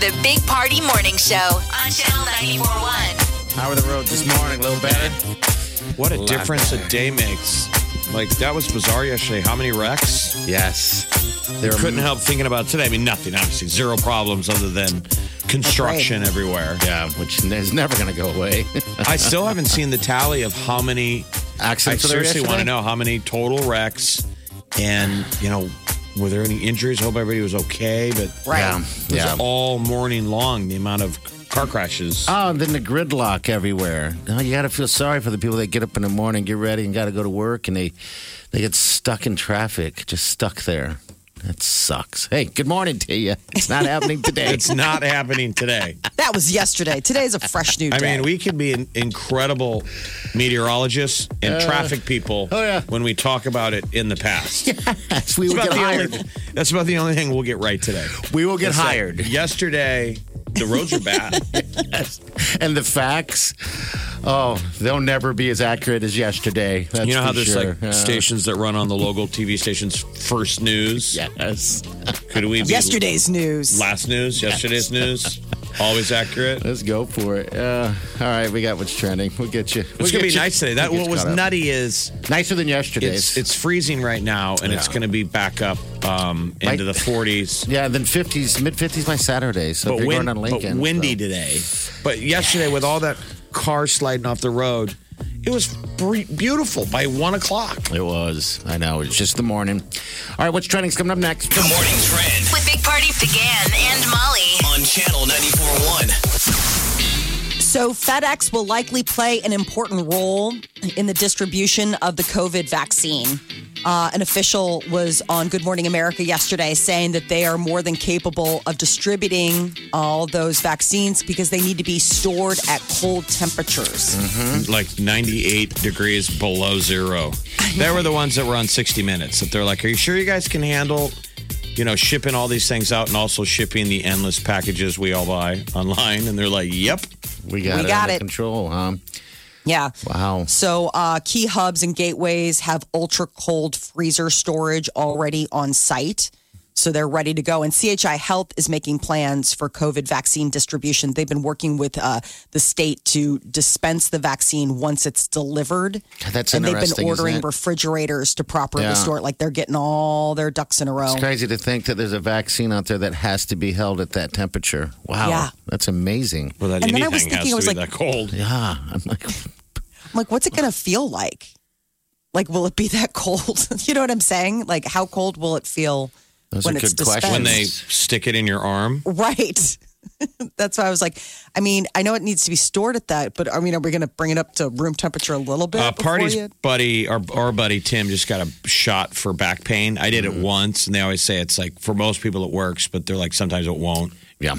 The Big Party Morning Show on Channel 94.1. How are the roads this morning? A little better? What a lot difference a day makes. Like that was bizarre yesterday. How many wrecks? Yes. There Couldn't help thinking about today. I mean, nothing. Obviously, zero problems other than construction everywhere. Yeah, which is never going to go away. I still haven't seen the tally of how many. Accidents were there seriously want to know how many total wrecks, and you know, were there any injuries? Hope everybody was okay. But Yeah. it was Yeah. all morning long. The amount of car crashes. Oh, and then the gridlock everywhere. Oh, you got to feel sorry for the people that get up in the morning, get ready, and got to go to work, and they they get stuck in traffic, just stuck there. That sucks. Hey, good morning to you. It's not happening today. it's not happening today. That was yesterday. Today's a fresh new day. I mean, we could be an incredible meteorologists and uh, traffic people oh, yeah. when we talk about it in the past. Yes, we That's will about, get the hired. only, that's about the only thing we'll get right today. We will get It's like, hired. yesterday, the roads are bad. and the facts, oh, they'll never be as accurate as yesterday. That's you know how there's sure. like Yeah. stations that run on the local TV stations first news? Yes. Could we be Yesterday's news. last news? Yesterday's news? Always accurate? Let's go for it. Uh, all right, we got what's trending. We'll get you. It's gonna be nice today. That what was nutty is Nicer than yesterday. it's it's freezing right now, and it's going to be back up um, into the 40s. yeah, then 50s, mid 50s by Saturday. So but, you're win- going on Lincoln. but windy so- today. But yesterday, with all that car sliding off the road, it was beautiful by one o'clock. It was. I know. It's just the morning. All right, what's trending's coming up next? The morning trend With Big Party began and Molly. on channel 94.1. So, FedEx will likely play an important role in the distribution of the COVID vaccine. Uh, an official was on Good Morning America yesterday saying that they are more than capable of distributing all those vaccines because they need to be stored at cold temperatures. Like 98 degrees below zero. They were the ones that were on 60 Minutes. That they're like, "Are you sure you guys can handle?" You know, shipping all these things out and also shipping the endless packages we all buy online. And they're like, yep. We got We it got it. control, huh? Yeah. Wow. So, uh, key hubs and gateways have ultra cold freezer storage already on site. So they're ready to go. And CHI Health is making plans for COVID vaccine distribution. They've been working with uh, the state to dispense the vaccine once it's delivered. That's and they've been ordering refrigerators to properly Yeah. store it. Like they're getting all their ducks in a row. It's crazy to think that there's a vaccine out there that has to be held at that temperature. Wow. Yeah. That's amazing. Well, that And then I was thinking, to I was like- that cold. Yeah. I'm like, I'm like, what's it going to feel like? Like, will it be that cold? you know what I'm saying? Like, how cold will it feel Those when are it's good questions. dispensed? When they stick it in your arm. Right. That's why I was like, I mean, I know it needs to be stored at that, but I mean, are we going to bring it up to room temperature a little bit? Uh, Party's you- buddy, our, our buddy Tim, just got a shot for back pain. I did it once, and they always say it's like for most people it works, but they're like sometimes it won't. yeah.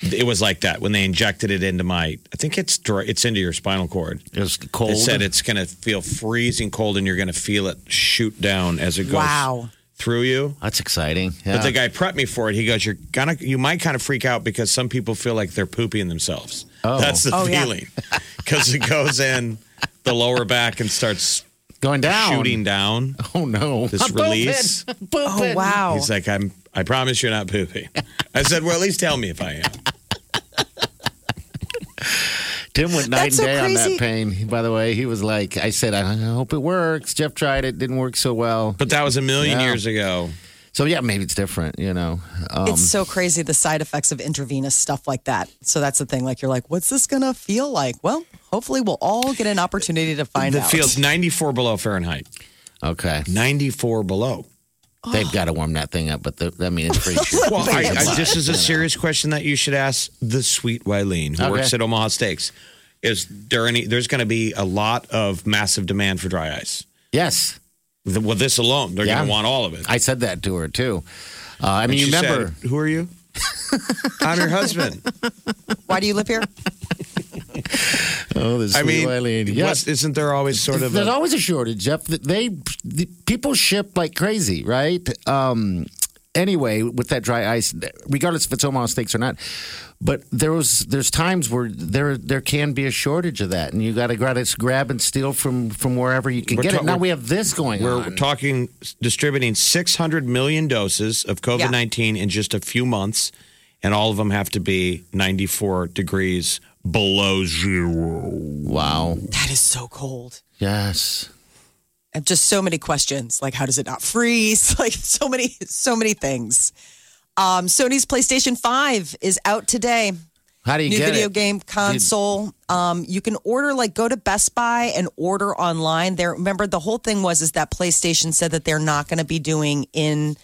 It was like that when they injected it into my. I think it's it's into your spinal cord. It was cold. It said it's going to feel freezing cold, and you're going to feel it shoot down as it goes Wow. Through you. That's exciting. Yeah. But the guy prepped me for it. He goes, "You're gonna, you might kind of freak out because some people feel like they're pooping themselves. Oh. That's the Oh, feeling because it goes in the lower back and starts Going down. shooting down. Oh, no. This I'm release. I'm pooping. Oh, wow. He's like, I'm. I promise you're not pooping. I said, well, at least tell me if I am. Tim went night That's and so day on that pain. By the way, he was like, I said, I hope it works. Jeff tried it, didn't work so well. But that was a million Yeah. years ago. So yeah, maybe it's different. You know, um, it's so crazy the side effects of intravenous stuff like that. So that's the thing. Like, you're like, what's this going to feel like? Well, hopefully, we'll all get an opportunity to find It out. It feels 94 below Fahrenheit. okay. 94 below. They've got to warm that thing up, but the, I mean, it's pretty. sure. Well, I, I, this is a serious question that you should ask the sweet Eileen, who Okay. works at Omaha Steaks. Is there any? There's going to be a lot of massive demand for dry ice. yes, The- Well, this alone, they're Yeah. going to want all of it. I said that to her too. Uh, I mean, you remember? said, who are you? I'm your husband. Why do you live here? Oh, this I mean, Eileen. Yeah. what's- isn't there always sort of There's a, always a shortage, Jeff. They, the, people ship like crazy, right? Um, anyway, with that dry ice, regardless if it's Omaha steaks or not, but there was there's times where there there can be a shortage of that, and you got to grab grab and steal from from wherever you can We're get ta- it. Now we're- have this going We're on. talking distributing 600 million doses of COVID 19 in just a few months, and all of them have to be 94 degrees below zero. wow. That is so cold. Yes. And just so many questions. Like, how does it not freeze? Like, so many, so many things. Um, Sony's PlayStation 5 is out today. How do you New get video it? game console. Um, you can order, like, go to Best Buy and order online. There, remember, the whole thing was is that PlayStation said that they're not going to be doing in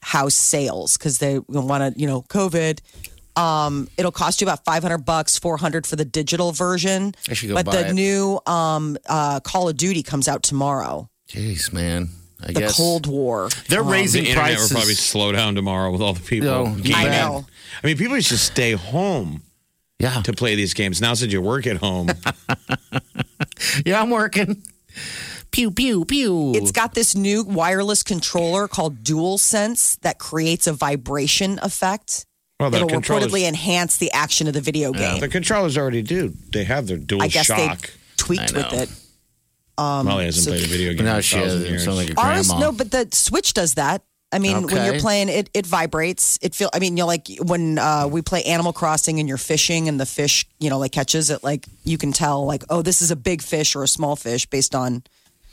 house sales because they want to, you know, COVID. Um, it'll cost you about 500 bucks, 400 for the digital version. I should go but buy the it. new um, uh, Call of Duty comes out tomorrow. Jeez, man. I The guess Cold War. they're The raising internet prices. will probably slow down tomorrow with all the people No, gaming. I know. I mean, people used to stay home yeah, to play these games. Now, since you work at home, yeah, I'm working. Pew pew pew. It's got this new wireless controller called DualSense that creates a vibration effect. Well, the It'll reportedly enhance the action of the video game. the controllers already do. They have their dual I guess shock. they tweaked I with know. it. Molly hasn't so- played a video game no, in a she thousand is. years. Sounds like a Ours, no, but the Switch does that. I mean, when you're playing, it it vibrates. It feel. I mean, you're like when uh, we play Animal Crossing and you're fishing, and the fish, you know, like catches it. Like you can tell, like, oh, this is a big fish or a small fish based on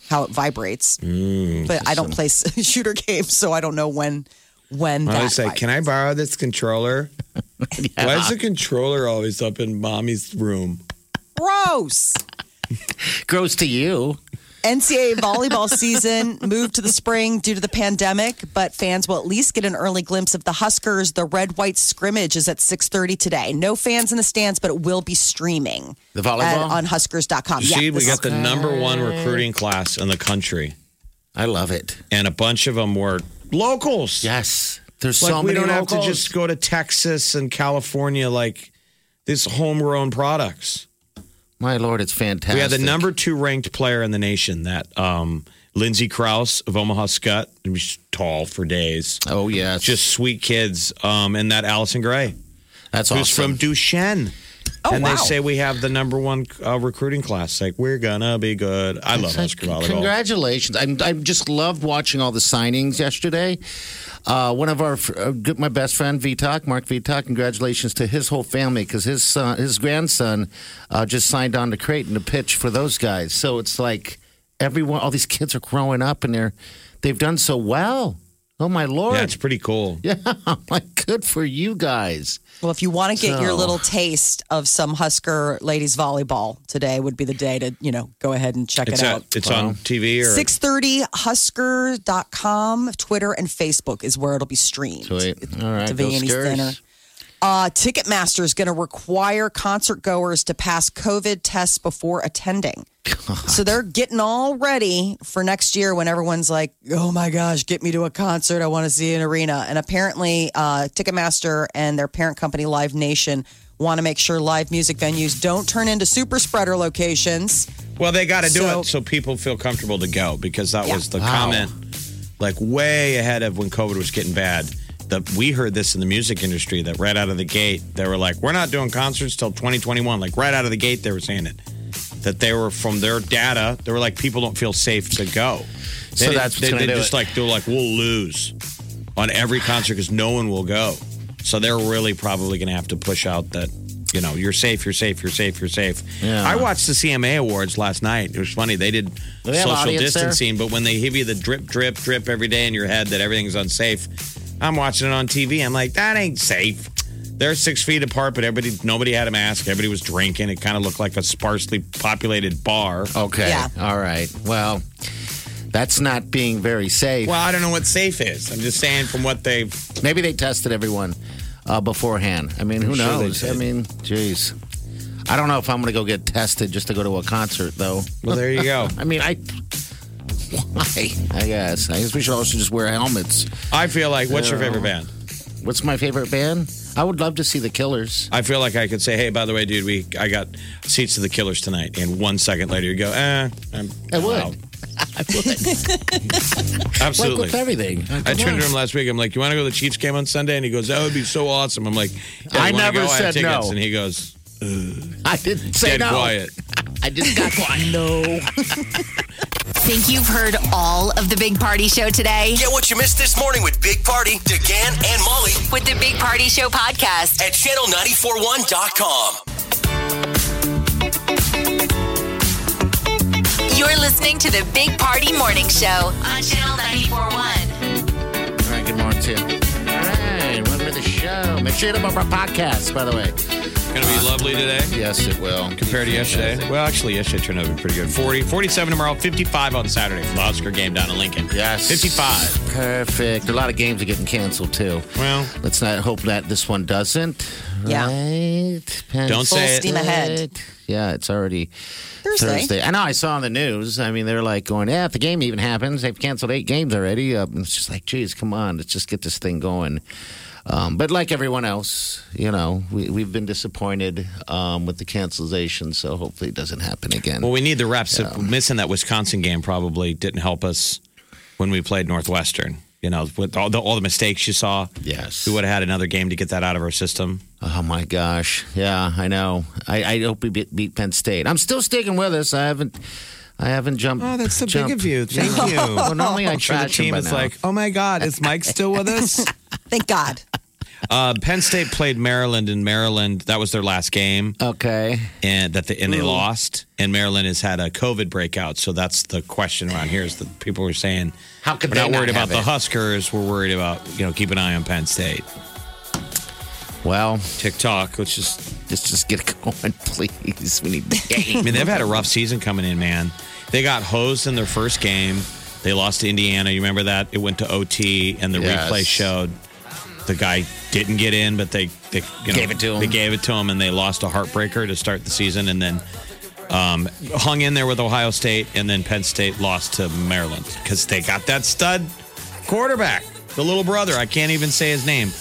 how it vibrates. Mm, but I don't play shooter games, so I don't know when when I that. always say, "Can I borrow this controller?" Why is the controller always up in mommy's room? Gross. Gross to you. NCAA volleyball season moved to the spring due to the pandemic, but fans will at least get an early glimpse of the Huskers. The red-white scrimmage is at 6:30 today. No fans in the stands, but it will be streaming. The volleyball? at- on Huskers.com. You Yeah, see, we got the number one recruiting class in the country, I love it. and a bunch of them were locals. Yes. There's like so we many don't have to just go to Texas and California like this homegrown products. My lord, it's fantastic. We had the number two ranked player in the nation, that um, Lindsay Krause of Omaha Skutt. He was tall for days. Oh yes, Just sweet kids. Um, and that Allison Gray, that's who's awesome. from Duchesne. Oh, and wow. they say we have the number one uh, recruiting class. Like, we're going to be good. I love like, Husker volleyball. Congratulations! I, I just loved watching all the signings yesterday. Uh, one of our, uh, my best friend Vitak, Mark Vitak. Congratulations to his whole family because his son, his grandson, uh, just signed on to Creighton to pitch for those guys. So it's like everyone, all these kids are growing up and they're they've done so well. Oh my lord! Yeah, it's pretty cool. Yeah, like good for you guys. Well, if you want to get your little taste of some Husker ladies volleyball, today would be the day to you know go ahead and check It's, it at, out. it's on TV or 630 husker.com twitter and facebook is where it'll be streamed Sweet. All right, to go Vianney's Skurs. dinner uh, ticketmaster is going to require concert goers to pass covid tests before attending so they're getting all ready for next year when everyone's like oh my gosh get me to a concert i want to see an arena and apparently uh, ticketmaster and their parent company live nation want to make sure live music venues don't turn into super spreader locations Well, they got to do So- it so people feel comfortable to go because that Yeah. was the Wow. comment, like way ahead of when COVID was getting bad. The, we heard this in the music industry that right out of the gate they were like, "We're not doing concerts till 2021." Like right out of the gate, they were saying it. That they were from their data, they were like, "People don't feel safe to go." They So that's they, they just it. like they're like, "We'll lose on every concert because no one will go." So they're really probably going to have to push out that. You know, you're safe, you're safe, you're safe, you're safe. Yeah. I watched the CMA Awards last night. It was funny. They did they social audience there? distancing, but when they give you the drip, drip, drip every day in your head that everything's unsafe, I'm watching it on TV. I'm like, that ain't safe. They're six feet apart, but everybody, nobody had a mask. Everybody was drinking. It kind of looked like a sparsely populated bar. Okay. Yeah. All right. Well, that's not being very safe. Well, I don't know what safe is. I'm just saying from what they've. Maybe they tested everyone uh, beforehand. I mean, who sure knows? I mean, geez. I don't know if I'm going to go get tested just to go to a concert, though. Well, there you go. I mean, I. Why? I guess. I guess we should also just wear helmets. I feel like, what's your favorite band? What's my favorite band? I would love to see the Killers. I feel like I could say, "Hey, by the way, dude, we I got seats to the Killers tonight." And one second later, you go, "Eh, I'm I would. out." I would. like Absolutely. with everything. I turned to him last week. I'm like, "You want to go to the Chiefs game on Sunday?" And he goes, "That would be so awesome." I'm like, yeah, I you wanna never go? I have said tickets. no. And he goes, I didn't say "Dead no. quiet." I just got quiet. no. Think you've heard all of the Big Party Show today? Get what you missed this morning with Big Party, DeGan, and Molly With the Big Party Show podcast. at channel941.com. You're listening to the Big Party Morning Show on Channel 941. All right, good morning to you. All right, welcome to the show. Make sure you hit up our podcast, by the way. Gonna be lovely today Yes, it will. compared to yesterday. Well, actually, yesterday turned out to be pretty good. 40, 47 tomorrow, 55 on Saturday for the Husker game down in Lincoln. Yes. 55. Perfect. A lot of games are getting canceled, too. Well, Let's not hope that this one doesn't. Yeah. Right? Penn Don't say Full it. steam ahead. Yeah, it's already Thursday. Thursday. I know. I saw on the news. I mean, they're like going, "Yeah, if the game even happens, they've canceled eight games already." Uh, it's just like, geez, come on, let's just get this thing going. Um, but like everyone else, you know, we, we've been disappointed um, with the cancellation. So hopefully, it doesn't happen again. well, we need the reps. Missing that Wisconsin game probably didn't help us when we played Northwestern. You know, with all the, all the mistakes you saw. yes. We would have had another game to get that out of our system. Oh my gosh. Yeah, I know. I, I hope we beat, beat Penn State. I'm still sticking with us. I haven't. I haven't jumped. Oh, that's so big of you. Thank you. Well, normally I I'm sure the team by is now. like, oh my God, is Mike still with us? Thank God. uh, Penn State played Maryland, and Maryland that was their last game, Okay. and that they, and they lost. And Maryland has had a COVID breakout, so that's the question around here. Is that people were saying How could we're they not worried have about the it? Huskers, we're worried about you know keep an eye on Penn State. Well, TikTok, which is just let's just get it going, please. We need the I mean they've had a rough season coming in, man. They got hosed in their first game. They lost to Indiana. You remember that? It went to OT, and the Yes. replay showed the guy didn't get in, but they they you know, Gave it to him. They gave it to him, and they lost a heartbreaker to start the season, and then um, hung in there with Ohio State, and then Penn State lost to Maryland because they got that stud quarterback, the little brother. I can't even say his name.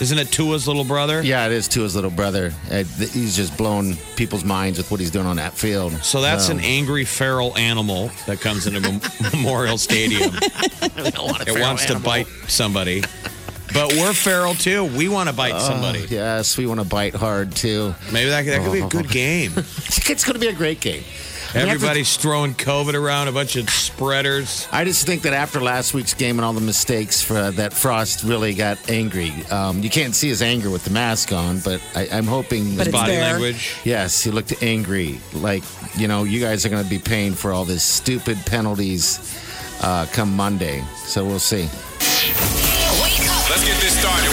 Isn't it Tua's little brother? Yeah, it is to his little brother. Uh, he's just blown people's minds with what he's doing on that field. So that's Um, an angry feral animal that comes into Mem- Memorial Stadium. It wants to bite somebody. But we're feral too. We want to bite somebody. Yes, we want to bite hard too. Maybe that, that could be a good game. It's going to be a great game. Everybody's throwing COVID around, a bunch of spreaders. I just think that after last week's game and all the mistakes, for that Frost really got angry. Um, you can't see his anger with the mask on, but I, I'm hoping. But it's Body there. language. Yes, he looked angry. Like, you know, you guys are going to be paying for all these stupid penalties uh, come Monday. So we'll see. Let's get this started.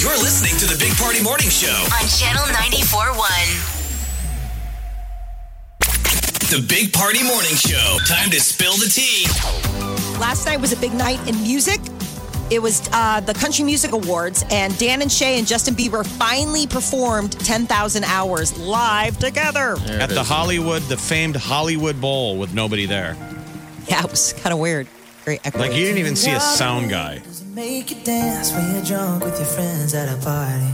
You're listening to the Big Party Morning Show. on Channel 941. The Big Party Morning Show. Time to spill the tea. Last night was a big night in music. It was uh, the Country Music Awards, and Dan and Shay and Justin Bieber finally performed 10,000 hours live together. At the Hollywood, the famed Hollywood Bowl with nobody there. Yeah, it was kind of weird. Very echoey. Like you didn't even see a sound guy. Make you dance when you're drunk with your friends at a party.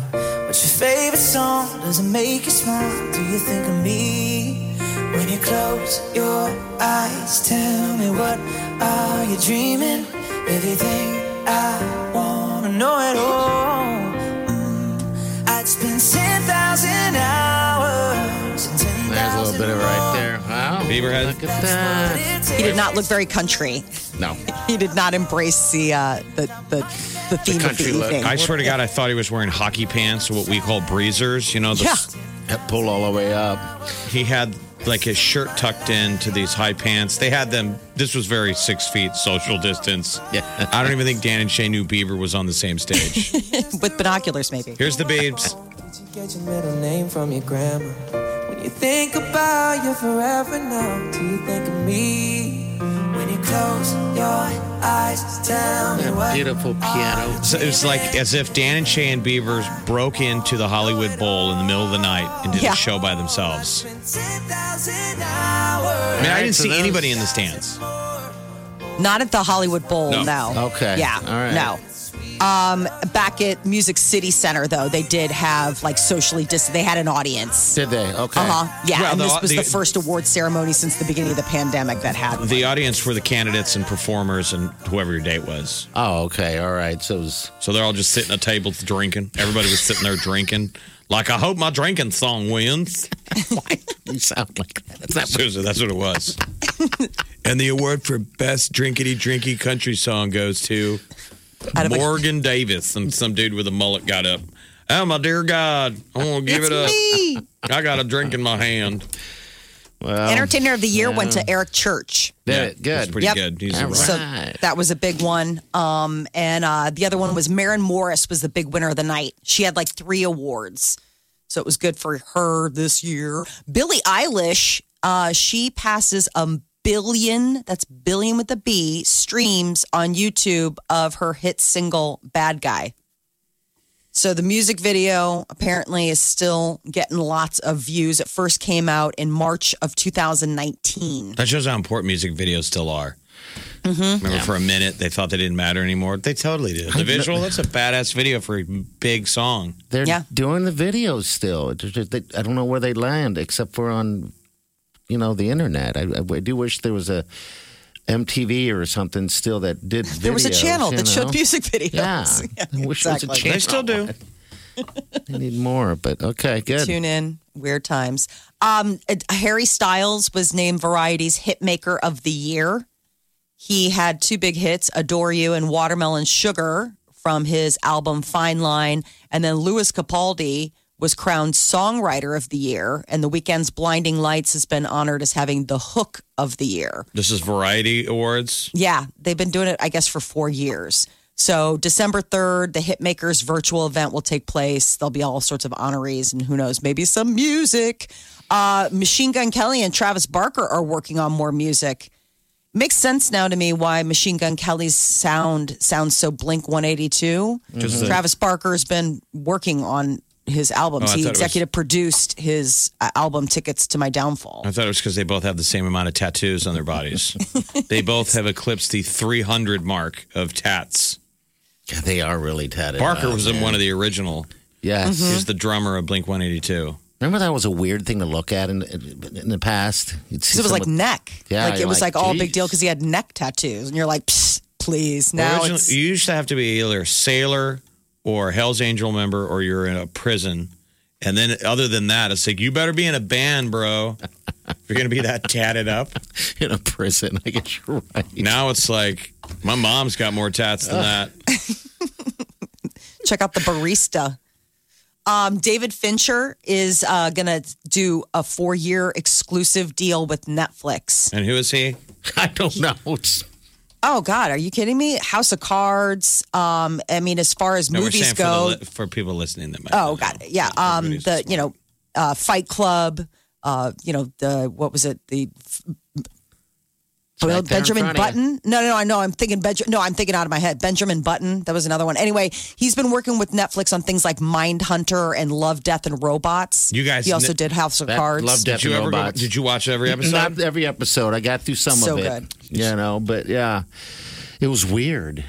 What's your favorite song? Does it make you smile? Do you think of me? When you close your eyes, tell me what are you dreaming? Everything I wanna know it all. Mm, I'd spend 10,000 hours and 10,000 There's a little bit of it right there. Wow. Bieber had- Look at that. he did not look very country. No. He did not embrace the uh, the, the the theme of country the look. evening. I swear to God, I thought he was wearing hockey pants, what we call breezers. You know, the, yeah, That pull all the way up. he had like his shirt tucked into these high pants. They had them. This was very six feet social distance. Yeah. I don't even think Dan and Shay knew Bieber was on the same stage. with binoculars maybe. Here's the babes. Did you get your middle name from your grandma? When you think about you forever now, do you think of me? Beautiful piano. So it was like as if Dan and Shay and Biebers broke into the Hollywood Bowl in the middle of the night and did Yeah. a show by themselves. 10,000. I mean, I didn't see anybody in the stands. Not at the Hollywood Bowl, No. no. Okay. Yeah. All right. No. Um, back at Music City Center, though, they did have like socially distant. They had an audience. Did they? Okay. Uh huh. Yeah, Well, and the- this was the, the- first award ceremony since the beginning of the pandemic that had. The audience were the candidates and performers and whoever your date was. Oh, okay. All right. So it was. So they're all just sitting at tables drinking. Everybody was sitting there drinking. Like, I hope my drinking song wins. You sound like that. That's not Seriously, that's what it was. and the award for best drinkity drinky country song goes to Out of a- Morgan Davis. And some dude with a mullet got up. Oh, my dear God. I want to give It's it up. me. I got a drink in my hand. well. Entertainer of the Year went to Eric Church. Did Yeah, Good. pretty Yep. good. He's All a rock. So that was a big one. Um, and uh, the other one was Maren Morris was the big winner of the night. She had like three awards, so it was good for her this year. Billie Eilish, uh, she passes a billion. That's billion with a B streams on YouTube of her hit single "Bad Guy." So the music video apparently is still getting lots of views. It first came out in March of 2019. That shows how important music videos still are. Mm-hmm. Remember, for a minute, they thought they didn't matter anymore. They totally do. The visual, that's a badass video for a big song. They're Yeah. doing the videos still. It's just- they- I don't know where they land, except for on, you know, the internet. I, I do wish there was a MTV or something still that did. Videos, There was a channel you that showed music videos. Yeah, I wish there was a exactly. channel. They still do. I need more, but okay, good. Tune in. Weird times. Um, Harry Styles was named Variety's Hitmaker of the Year. He had two big hits, Adore You and Watermelon Sugar from his album Fine Line. And then Lewis Capaldi was crowned Songwriter of the Year. And the Weeknd's Blinding Lights has been honored as having the hook of the year. This is Variety Awards. Yeah, they've been doing it, I guess, for four years. So December 3rd, the Hitmakers virtual event will take place. There'll be all sorts of honorees and who knows, maybe some music. Uh, Machine Gun Kelly and Travis Barker are working on more music. Makes sense now to me why Machine Gun Kelly's sound sounds so Blink 182. Just the- Travis Barker's been working on his albums. Oh, he thought it was- executive produced his uh, album Tickets to My Downfall. I thought it was because they both have the same amount of tattoos on their bodies. they both have eclipsed the 300 mark of tats. Yeah, they are really tatted. Barker up, was in one of the original. Yes. He's the drummer of Blink 182. Remember that was a weird thing to look at in in the past. You'd see Because it was like neck. Yeah, like it was like, like, all a big deal because he had neck tattoos, and you're like, Psst, please. Now Original- you used to have to be either a sailor or Hell's Angel member or you're in a prison. And then other than that, it's like, you better be in a band, bro. If you're going to be that tatted up. in a prison. I guess you're right. Now it's like, my mom's got more tats than that. check out the barista. Um, David Fincher is uh, going to do a four year exclusive deal with Netflix. And who is he? I don't know. It's, Oh God, are you kidding me? House of Cards. Um, I mean, as far as No, movies go, for, the, for people listening that might oh God, know. yeah. Um, the you know, uh, Fight Club. Uh, you know the what was it? The right Benjamin front of you. Button. No, no, no. I know. I'm thinking Benjamin. No, I'm thinking out of my head. Benjamin Button. That was another one. Anyway, he's been working with Netflix on things like Mindhunter and Love, Death, and Robots. You guys He also kn- did House of That- Cards. Love, Death, Did you and ever go, Robots. did you watch every episode? Not every episode. I got through some So of it. good. You know, but yeah, it was weird.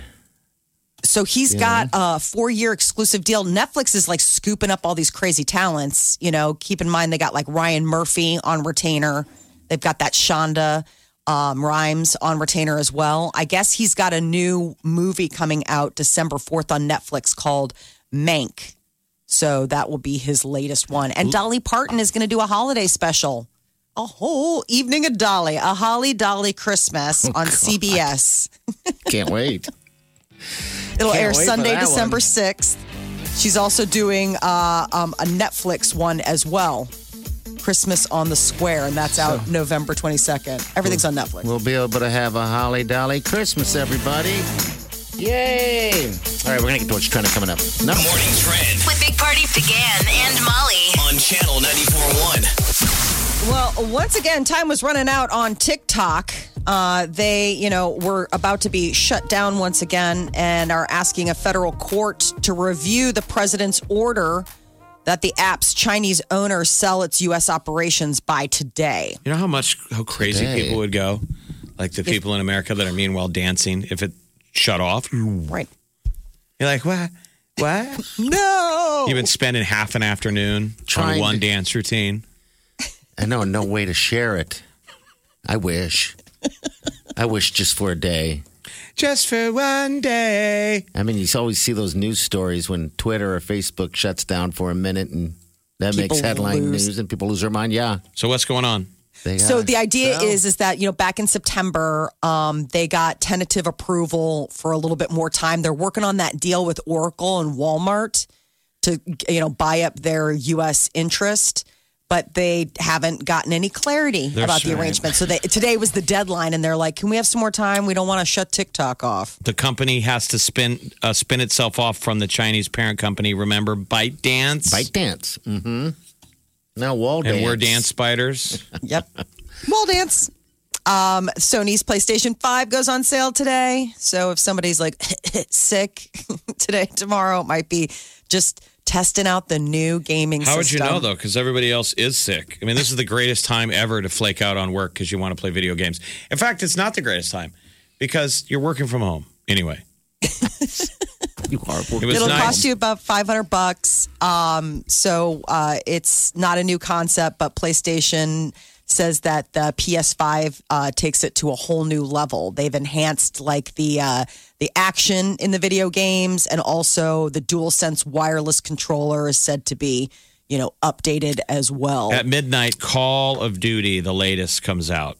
So he's got a four year exclusive deal. Netflix is like scooping up all these crazy talents. You know, keep in mind they got like Ryan Murphy on retainer. They've got that Shonda um, Rhimes on retainer as well. I guess he's got a new movie coming out December 4th on Netflix called Mank. So that will be his latest one. And Dolly Parton is going to do a holiday special. A whole evening of Dolly, a Holly Dolly Christmas on CBS. Can't wait. It'll Can't air wait Sunday, December one. 6th. She's also doing uh, um, a Netflix one as well. Christmas on the Square, and that's out November 22nd. Everything's on Netflix. We'll be able to have a holly dolly Christmas, everybody. Yay! All right, we're gonna get to what's trending coming up. No, Morning Trend With Big Party began and Molly. on Channel 94.1. Well, once again, time was running out on TikTok. Uh, they, you know, were about to be shut down once again and are asking a federal court to review the president's order that the app's Chinese owner sell its U.S. operations by today. You know how much, how crazy Today. people would go? Like the people in America that are meanwhile dancing if it shut off. Right. You're like, what? What? No. You've been spending half an afternoon on Trying one to- dance routine. I know no way to share it. I wish. I wish just for a day. Just for one day. I mean, you always see those news stories when Twitter or Facebook shuts down for a minute, and that People makes headline lose- news, and people lose their mind. Yeah, So what's going on? So the idea So- is is that you know back in September, um, they got tentative approval for a little bit more time. They're working on that deal with Oracle and Walmart to you know buy up their U.S. interest, but they haven't gotten any clarity They're about the arrangement. So they, today was the deadline, and they're like, "Can we have some more time? We don't want to shut TikTok off." The company has to spin uh, spin itself off from the Chinese parent company. Remember ByteDance? Bite dance. Mm-hmm. Now wall and dance. we're dance spiders. Yep. Wall dance. Um, Sony's PlayStation 5 goes on sale today. So if somebody's like sick today, tomorrow, it might be just testing out the new gaming How would you know though? Because everybody else is sick. I mean, this is the greatest time ever to flake out on work because you want to play video games. In fact, it's not the greatest time because you're working from home anyway. You are. It was It'll nice. cost you about 500 bucks. Um, so uh, it's not a new concept, but PlayStation says that the PS5 uh, takes it to a whole new level. They've enhanced like the uh, the action in the video games, and also the DualSense wireless controller is said to be you know updated as well. At midnight, Call of Duty, the latest, comes out,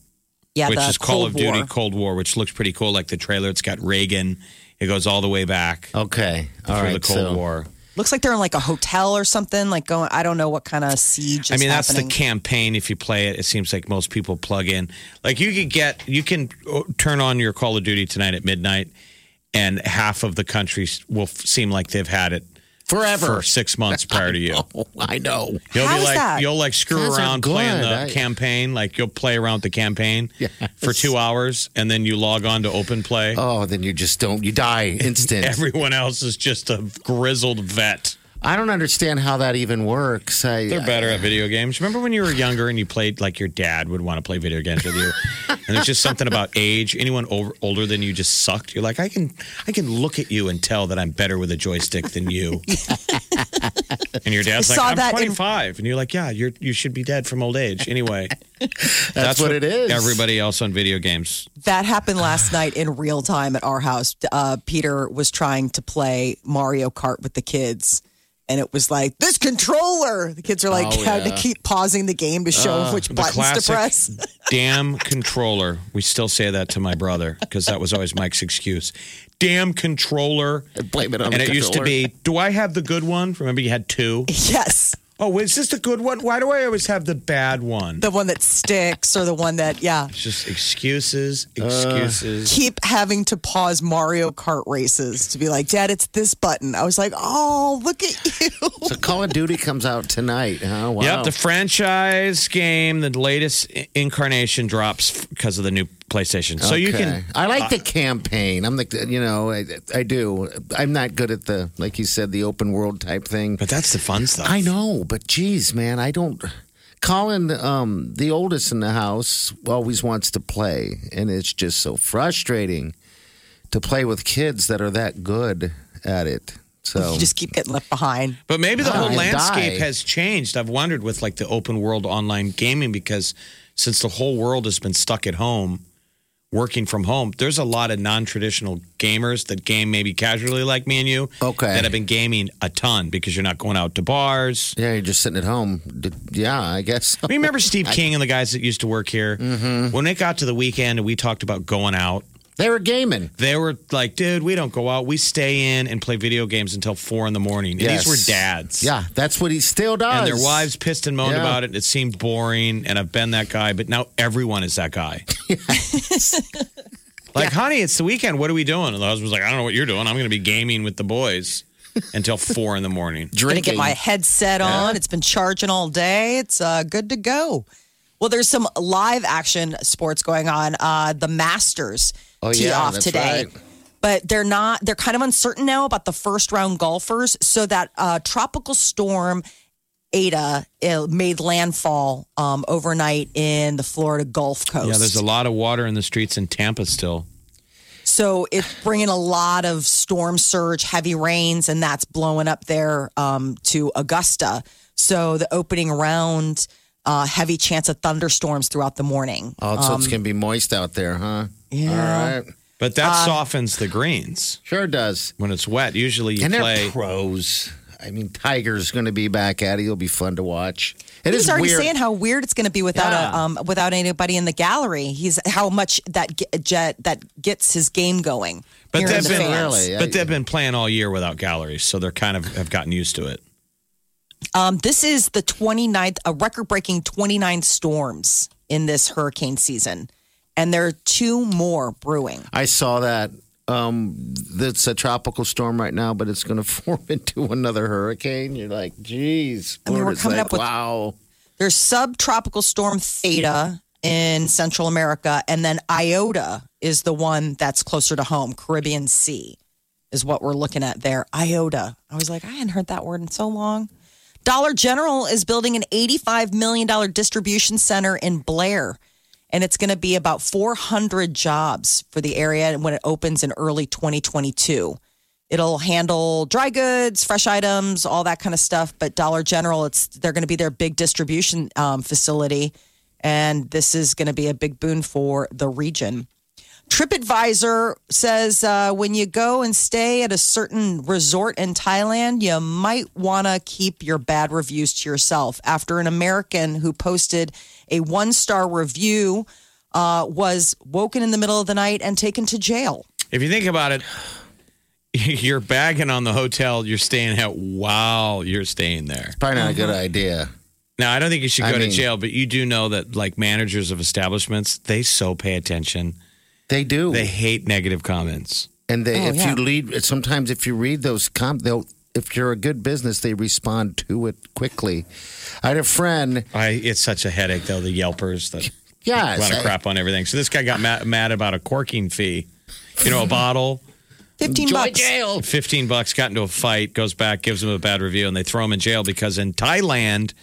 yeah, which the is Call Cold of Duty War. Cold War, which looks pretty cool. Like the trailer, it's got Reagan. It goes all the way back Okay. All through right. the Cold so, War. Looks like they're in like a hotel or something. Like going, I don't know what kind of siege. Is I mean, that's happening. the campaign. If you play it, it seems like most people plug in. Like you could get, you can uh, turn on your Call of Duty tonight at midnight, and half of the country will f- seem like they've had it Forever. for six months prior to you. Oh, I know. You'll How be like, that? you'll like screw Guys are around playing the I- campaign. Like you'll play around with the campaign for two hours, and then you log on to open play. Oh, then you just don't. You die instant. Everyone else is just a grizzled vet. I don't understand how that even works. I, They're better at video games. Remember when you were younger and you played like your dad would want to play video games with you, and there's just something about age. Anyone over, older than you just sucked. You're like, I can, I can look at you and tell that I'm better with a joystick than you. and your dad's I like, I'm that in- 25, and you're like, yeah, you're you should be dead from old age anyway. That's, what, it is. Everybody else on video games. That happened last night in real time at our house. Uh, Peter was trying to play Mario Kart with the kids. And it was like, this controller. The kids are like, Oh, had to keep pausing the game to show which buttons to press. damn controller. We still say that to my brother because that was always Mike's excuse. Damn controller. Blame it on and the it used to be, do I have the good one? Remember, you had two. yes. Oh, is this the good one? Why do I always have the bad one? The one that sticks or the one that, yeah. It's just excuses, uh. excuses. Keep having to pause Mario Kart races to be like, Dad, it's this button. I was like, oh, look at you. So Call of Duty comes out tonight. Huh? Wow. Yep, the franchise game, the latest incarnation drops because of the new PlayStation. So you Okay. can. I like the campaign. I'm like, you know, I, I do. I'm not good at the, like you said, the open world type thing. But that's the fun stuff. I know, but geez, man, I don't. Colin, um, the oldest in the house, always wants to play, and it's just so frustrating to play with kids that are that good at it. So You just keep getting left behind. But maybe the whole and landscape die. has changed. I've wondered with like the open world online gaming because since the whole world has been stuck at home, working from home, there's a lot of non-traditional gamers that game maybe casually like me and you. Okay. That have been gaming a ton because you're not going out to bars. yeah, you're just sitting at home. Yeah, I guess. Mean, remember Steve King and the guys that used to work here? Mm-hmm. When it got to the weekend and we talked about going out, They were gaming. they were like, dude, we don't go out. We stay in and play video games until four in the morning. And Yes. these were dads. Yeah, that's what he still does. and their wives pissed and moaned Yeah. about it. It seemed boring, and I've been that guy, but now everyone is that guy. like, honey, it's the weekend. What are we doing? And the husband's like, I don't know what you're doing. I'm going to be gaming with the boys until four in the morning. Gonna get my headset on. It's been charging all day. It's uh, good to go. Well, there's some live action sports going on. Uh, the Masters Oh, tee yeah, off that's today. right. But they're not, they're kind of uncertain now about the first round golfers. So that uh, tropical storm Eta made landfall um, overnight in the Florida Gulf Coast. Yeah, there's a lot of water in the streets in Tampa still. So it's bringing a lot of storm surge, heavy rains, and that's blowing up there um, to Augusta. So the opening round, uh, heavy chance of thunderstorms throughout the morning. Oh, so it's gonna be moist out there, huh? Yeah. All right. But that softens the greens Sure does. when it's wet. Usually you and play. pros. I mean, Tiger's going to be back at it. It'll be fun to watch. It is He's already weird. saying how weird it's going to be without Yeah. a um, without anybody in the gallery. He's how much that ge- jet that gets his game going. But they've the been fans. really. But they've been playing all year without galleries, so they're kind of have gotten used to it. Um, this is the 29th, a record breaking 29 storms in this hurricane season. And there are two more brewing. I saw that. Um, it's a tropical storm right now, but it's going to form into another hurricane. You're like, geez. I mean, we're coming like, up with- wow. There's subtropical storm Theta in Central America. And then Iota is the one that's closer to home, Caribbean Sea is what we're looking at there. Iota. I was like, I hadn't heard that word in so long. Dollar General is building an $85 million distribution center in Blair. And it's going to be about 400 jobs for the area when it opens in early 2022. It'll handle dry goods, fresh items, all that kind of stuff. But Dollar General, it's they're going to be their big distribution um, facility, and this is going to be a big boon for the region. TripAdvisor says uh, when you go and stay at a certain resort in Thailand, you might want to keep your bad reviews to yourself. After an American who posted a one star review uh, was woken in the middle of the night and taken to jail. If you think about it, you're bagging on the hotel you're staying at while you're staying there. It's Probably not a good Uh-huh. idea. Now, I don't think you should I go to mean- jail, but you do know that like managers of establishments, they so pay attention. They do. They hate negative comments. and they, Oh, if yeah. you lead, sometimes if you read those, com- they'll, if you're a good business, they respond to it quickly. I had a friend. I it's such a headache though. The Yelpers that want to I- crap on everything. So this guy got mad, mad about a corking fee. You know, a bottle, 15 Enjoy bucks. jail. fifteen bucks. Got into a fight, goes back, gives him a bad review, and they throw him in jail because in Thailand,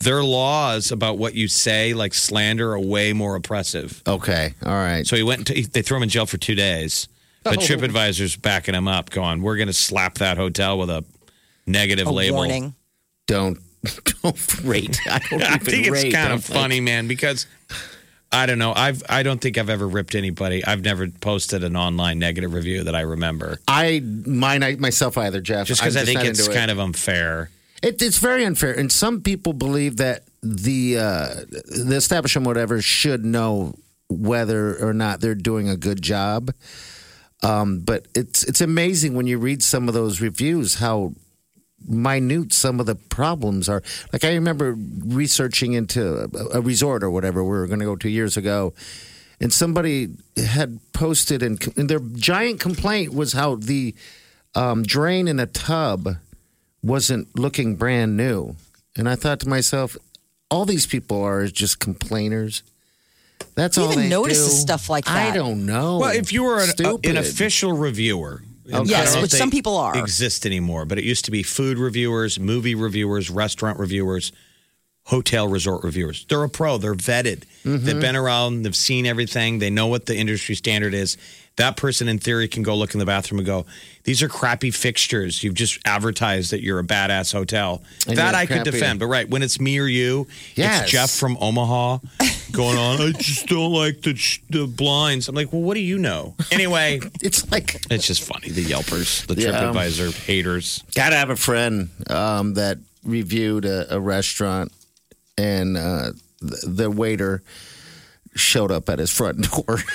their laws about what you say, like slander, are way more oppressive. Okay, all right. So he went. To, they threw him in jail for two days. But Oh. TripAdvisor's backing him up, going, "We're going to slap that hotel with a negative A label." warning. don't don't rate. I don't I even think it's kind I'm of funny, man, because I don't know. I've I don't think I've ever ripped anybody. I've never posted an online negative review that I remember. I mine I, myself either, Jeff. Just because I'm think it's into it. kind of unfair. It, it's very unfair, and some people believe that the uh, the establishment, whatever, should know whether or not they're doing a good job. Um, but it's it's amazing when you read some of those reviews how minute some of the problems are. Like I remember researching into a, a resort or whatever we were going to go to years ago, and somebody had posted, and, and their giant complaint was how the um, drain in a tub wasn't looking brand new. And I thought to myself, all these people are just complainers. That's Who all even they notices do. stuff like that. I don't know. Well, if you were an, a- an official reviewer, and Yes, know which some people are. exist anymore. But it used to be food reviewers, movie reviewers, restaurant reviewers, hotel resort reviewers. They're a pro. They're vetted. Mm-hmm. They've been around. They've seen everything. They know what the industry standard is. That person, in theory, can go look in the bathroom and go, "These are crappy fixtures. You've just advertised that you're a badass hotel." And that I could crappy. defend. But right when it's me or you, Yes. it's Jeff from Omaha going on. I just don't like the the blinds. I'm like, well, what do you know? Anyway. it's like It's just funny. The Yelpers, the Yeah. TripAdvisor haters. Gotta have a friend um, that reviewed a, a restaurant, and uh, the, the waiter showed up at his front door.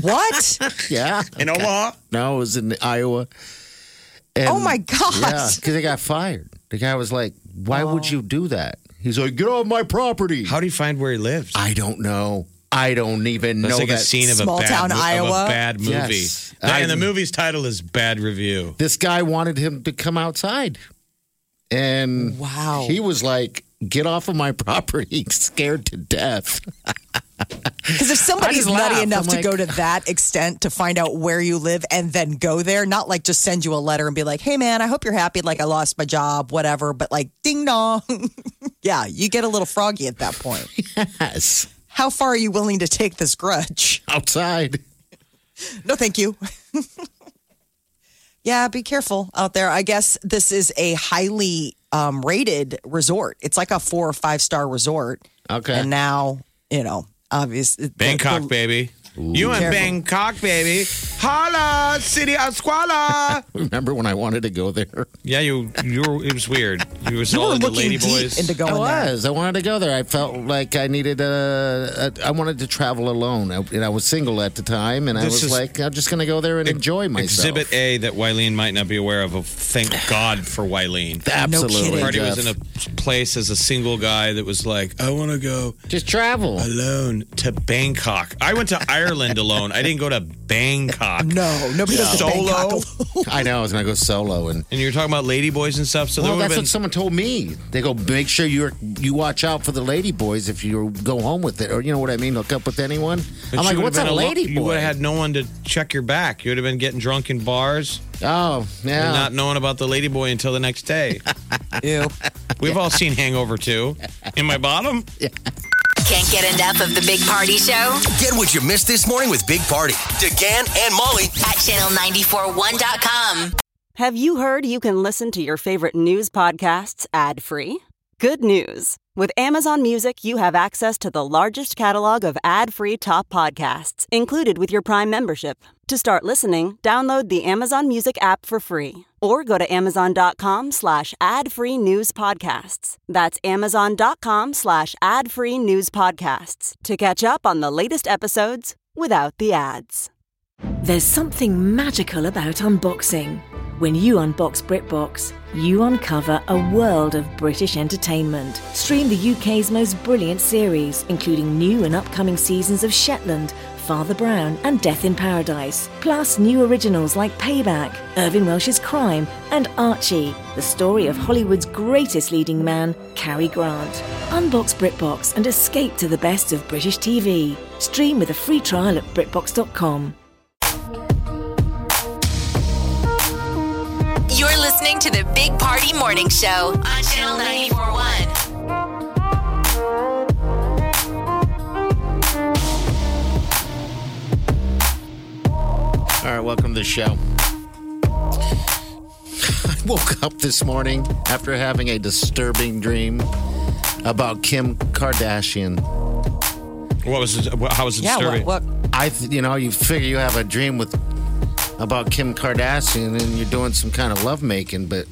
What? yeah, In Omaha? no, it was in Iowa. Oh and- Oh, my God. Yeah, because they got fired. The guy was like, "Why would Oh. you do that?" He's like, "Get off my property." How do you find where he lives? I don't know. I don't even That's know like that. a scene of a, Small bad, town mo- of Iowa? a bad movie. Yes. and the movie's title is Bad Review. this guy wanted him to come outside. And Wow. he was like, get off of my property, scared to death. Because if somebody's nutty laugh. enough to go to that extent to find out where you live and then go there, not like just send you a letter and be like, hey man, I hope you're happy. Like I lost my job, whatever. But like, ding dong. yeah, you get a little froggy at that point. Yes. How far are you willing to take this grudge? Outside. No, thank you. yeah, be careful out there. I guess this is a highly um, rated resort. It's like a four or five star resort. Okay. And now, you know, obviously. Bangkok, baby. You in Bangkok, baby. Holla, city of squala. Remember when I wanted to go there? yeah, you you were. It was weird. You was You all were into looking lady deep boys. into going I there. was. I wanted to go there. I felt like I needed a. a I wanted to travel alone. I, and I was single at the time, and I was is- like, I'm just going to go there and enjoy myself. Exhibit A that Wyleen might not be aware of. of thank God for Wyleen. Absolutely. kidding. Marty was in a place as a single guy that was like, I want to go Just travel. alone to Bangkok. I went to Ireland alone. I didn't go to Bangkok. No, nobody goes to Solo. Bangkok alone. I know. I was going to go solo, and And you're talking about ladyboys and stuff. So well, there would that's have what been. someone told me. They go, make sure you you watch out for the lady boys if you go home with it, or you know what I mean. Hook up with anyone. but I'm you like, would what's have a been lady You boy? would have had no one to check your back. You would have been getting drunk in bars oh, yeah. and not knowing about the ladyboy until the next day. Ew. We've all seen Hangover 2. In my bottom? Can't get enough of the Big Party Show Get what you missed this morning with Big Party, DeGan and Molly at channel941.com. Have you heard you can listen to your favorite news podcasts ad free? Good news! With Amazon Music, you have access to the largest catalog of ad free top podcasts included with your Prime membership. To start listening, download the Amazon Music app for free or go to amazon.com slash ad free news podcasts. That's amazon.com slash ad free news podcasts to catch up on the latest episodes without the ads. There's something magical about unboxing. When you unbox BritBox, you uncover a world of British entertainment. Stream the UK's most brilliant series, including new and upcoming seasons of Shetland, Father Brown, and Death in Paradise. Plus, new originals like Payback, Irvine Welsh's Crime, and Archie, the story of Hollywood's greatest leading man, Cary Grant. Unbox BritBox and escape to the best of British TV. Stream with a free trial at BritBox.com. You're listening to the Big Party Morning Show on channel 941. All right, welcome to the show. I woke up this morning after having a disturbing dream about Kim Kardashian. What was it? How was it Yeah, disturbing? what, what? I, th- you know, you figure you have a dream with about Kim Kardashian and you're doing some kind of lovemaking, but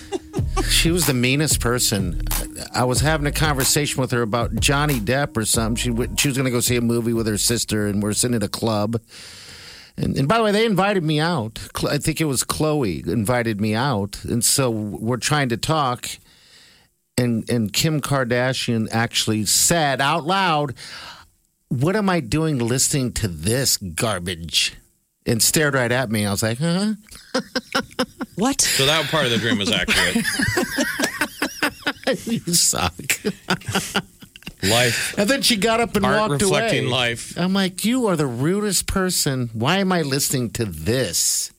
she was the meanest person. I was having a conversation with her about Johnny Depp or something. She w- she was going to go see a movie with her sister, and we're sitting at a club. And, and by the way, they invited me out. I think it was Chloe invited me out, and so we're trying to talk. And and Kim Kardashian actually said out loud, "What am I doing listening to this garbage?" And stared right at me. I was like, "Huh." What? so that part of the dream was accurate. you suck. Life. And then she got up and Art walked reflecting away. life. I'm like, you are the rudest person. Why am I listening to this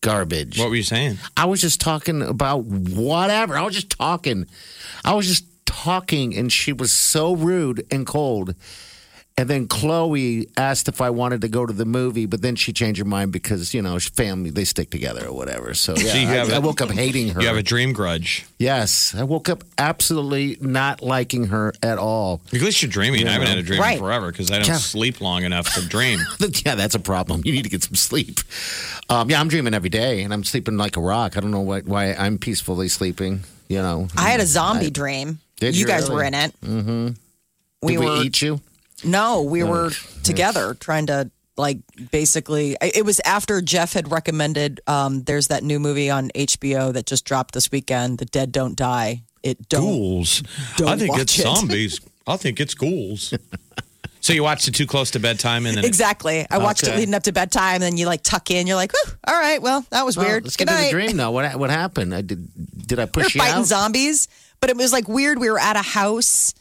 garbage? What were you saying? I was just talking about whatever. I was just talking. I was just talking, and she was so rude and cold. And then Chloe asked if I wanted to go to the movie, but then she changed her mind because you know family they stick together or whatever. So yeah, So you have I, a- I woke up hating her. You have a dream grudge. yes, I woke up absolutely not liking her at all. At least you're dreaming. I haven't had a dream Right. in forever because I don't Yeah. sleep long enough to dream. yeah, that's a problem. You need to get some sleep. Um, yeah, I'm dreaming every day, and I'm sleeping like a rock. I don't know why, why I'm peacefully sleeping. You know, I had a zombie dream. Did you you guys really? were in it. Mm-hmm. We Did we were eat you? No, we were together trying to like basically. It was after Jeff had recommended. Um, there's that new movie on HBO that just dropped this weekend. The Dead Don't Die. It don't. Ghouls. Don't I think watch it's it. zombies. I think it's ghouls. so you watched it too close to bedtime and then Exactly. I watched it leading up to bedtime, and then you like tuck in. You're like, all right, well, that was Well, weird. let's Good get to the dream now. What what happened? I did. Did I we were push you fighting out? zombies, but it was like weird. We were at a house,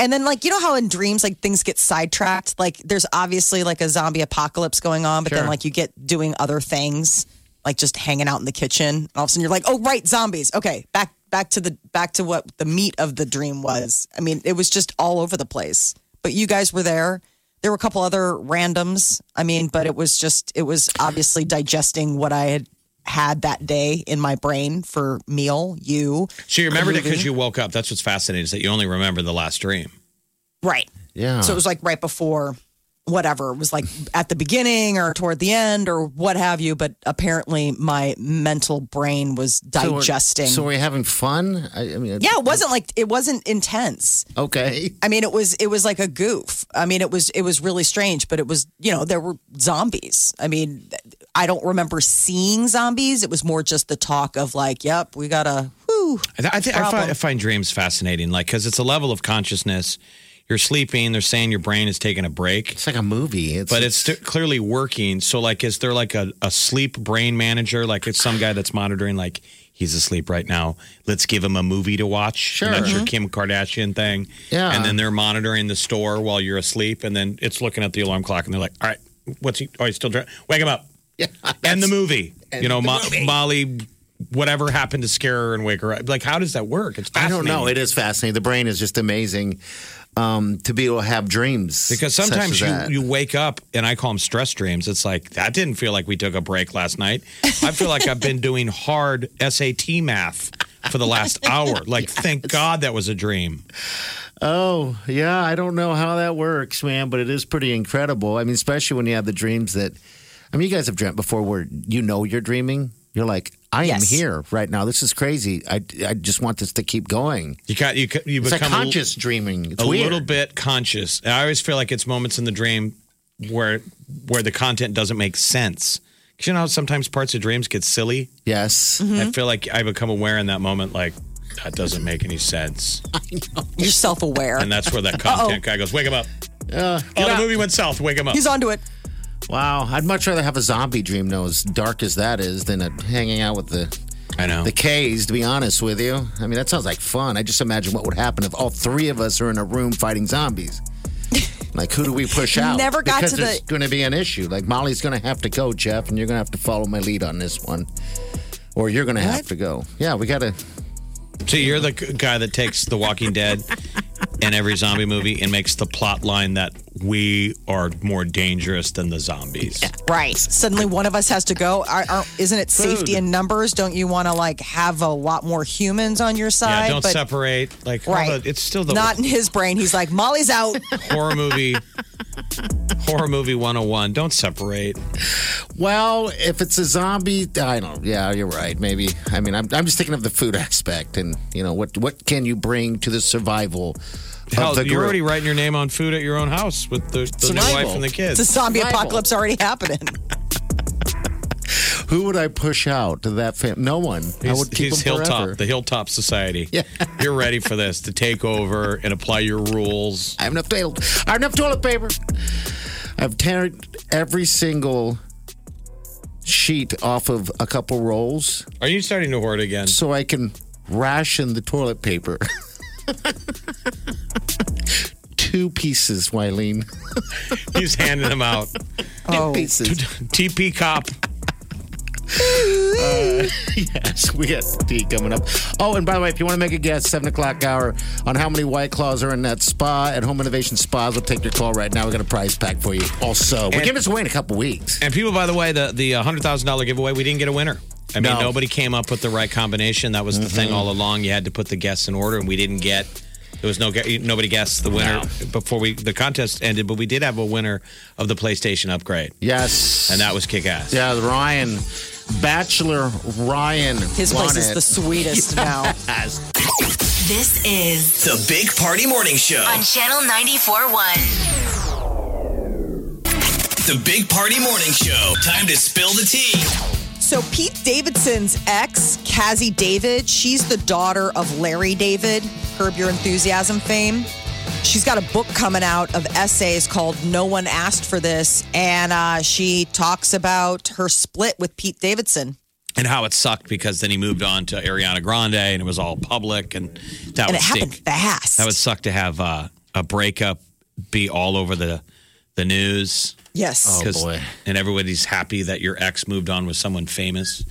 and then like you know how in dreams like things get sidetracked. Like there's obviously like a zombie apocalypse going on, but then like you get doing other things, like just hanging out in the kitchen. All of a sudden you're like, oh right, zombies. Okay, back back to the back to what the meat of the dream was. I mean, it was just all over the place. But you guys were there. There were a couple other randoms. I mean, but it was just it was obviously digesting what I had had that day in my brain for meal. You So you remembered it because you woke up. That's what's fascinating is that you only remember the last dream. right? Yeah. So it was like right before whatever. It was like at the beginning or toward the end or what have you. But apparently my mental brain was So we're- digesting. So we're having fun. I, I mean, yeah, it wasn't like it wasn't intense. Okay. I mean, it was it was like a goof. I mean, it was it was really strange, but it was you know there were zombies. I mean, I don't remember seeing zombies. It was more just the talk of like, yep, we gotta. Whew, I, th- I, think, I, find, I find dreams fascinating, like because it's a level of consciousness. You're sleeping. They're saying your brain is taking a break, It's like a movie. It's, but it's st- clearly working. So, like, is there like a, a sleep brain manager? Like, it's some guy that's monitoring, like, he's asleep right now. Let's give him a movie to watch. Sure. And that's your Kim Kardashian thing. Yeah. And then they're monitoring the store while you're asleep, and then it's looking at the alarm clock, and they're like, "All right, what's he? Oh, he's still drinking. Wake him up." yeah, End the movie. You know, Mo- movie. Molly. Whatever happened to scare her and wake her up? Like, how does that work? It's I don't know. It is fascinating. The brain is just amazing um, to be able to have dreams. Because sometimes you, that. you wake up and I call them stress dreams. It's like, that didn't feel like we took a break last night. I feel like I've been doing hard SAT math for the last hour. Like, thank God that was a dream. Oh, yeah. I don't know how that works, man, but it is pretty incredible. I mean, especially when you have the dreams that, I mean, you guys have dreamt before where you know you're dreaming. You're like, I Yes. am here right now. This is crazy. I, I just want this to keep going. You got you. You It's like become a- conscious dreaming. It's a, weird. little bit conscious. I always feel like it's moments in the dream where where the content doesn't make sense. 'Cause you know, sometimes parts of dreams get silly. Yes. Mm-hmm. I feel like I become aware in that moment, like that doesn't make any sense, you're self aware. and that's where that content guy goes, "Wake him up." Uh, Oh, the out. movie went south. Wake him up. He's onto it. Wow. I'd much rather have a zombie dream, though, as dark as that is, than a, hanging out with the I know. the K's, to be honest with you. I mean, that sounds like fun. I just imagine what would happen if all three of us are in a room fighting zombies. Like, who do we push out? Never got because to the- there's going to be an issue. Like, Molly's going to have to go, Jeff, and you're going to have to follow my lead on this one. Or you're going to have to go. Yeah, we got to. So you're the guy that takes The Walking Dead and every zombie movie and makes the plot line that we are more dangerous than the zombies. Right. Suddenly, one of us has to go. Are, are, isn't it safety in numbers? Don't you want to like have a lot more humans on your side? Yeah, don't But- separate. Like, all Right. the- it's still the Not in his brain. He's like, Molly's out. horror movie. horror movie 101. Don't separate. Well, if it's a zombie, I don't. Yeah, you're right. Maybe. I mean, I'm, I'm just thinking of the food aspect, and you know, what what can you bring to the survival Hell, you're group? already writing your name on food at your own house with the, the new wife and the kids. The zombie Survival. apocalypse already happening. Who would I push out to that fam? No one. I He's, would keep he's them Hilltop, forever. the Hilltop Society. Yeah. You're ready for this to take over and apply your rules. I have enough toilet. I have enough toilet paper. I've teared every single sheet off of a couple rolls Are you starting to hoard again? so I can ration the toilet paper. Two pieces, Wileen. He's handing them out. Oh. Two pieces. TP cop. Yes, we got tea coming up. Oh, and by the way, if you want to make a guess, seven o'clock hour on how many White Claws are in that spa at Home Innovation Spas, we'll take your call right now. We got a prize pack for you. Also, we're And- giving this away in a couple weeks. And people, by the way, the the uh, hundred thousand dollar giveaway, we didn't get a winner. I mean, No. nobody came up with the right combination. That was the thing all along. You had to put the guests in order, and we didn't get. There was no gu- nobody guessed the winner before we the contest ended, but we did have a winner of the PlayStation upgrade, Yes, and that was kick ass. yeah, Ryan, Bachelor Ryan. His won place is it. the sweetest now. Yes. This is The Big Party Morning Show. on Channel 94.1. The Big Party Morning Show. Time to spill the tea. So Pete Davidson's ex, Cassie David, she's the daughter of Larry David, Curb Your Enthusiasm fame. She's got a book coming out of essays called No One Asked for This. And uh, she talks about her split with Pete Davidson. and how it sucked because then he moved on to Ariana Grande, and it was all public, and that And would it happened fast. That would suck to have uh, a breakup be all over the the news. yes. Oh, 'Cause- boy. And everybody's happy that your ex moved on with someone famous.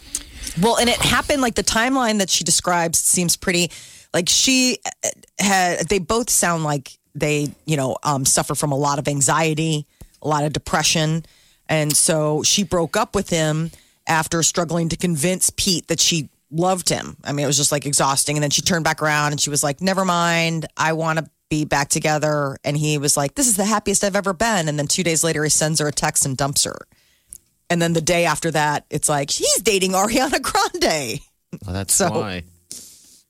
Well, and it happened like the timeline that she describes seems pretty like she uh, had they both sound like they, you know, um, suffer from a lot of anxiety, a lot of depression. And so she broke up with him after struggling to convince Pete that she loved him. I mean, it was just like exhausting. And then she turned back around and she was like, never mind. I want to be back together. And he was like, this is the happiest I've ever been. And then two days later, he sends her a text and dumps her. And then the day after that, it's like, he's dating Ariana Grande. Well, that's So- why.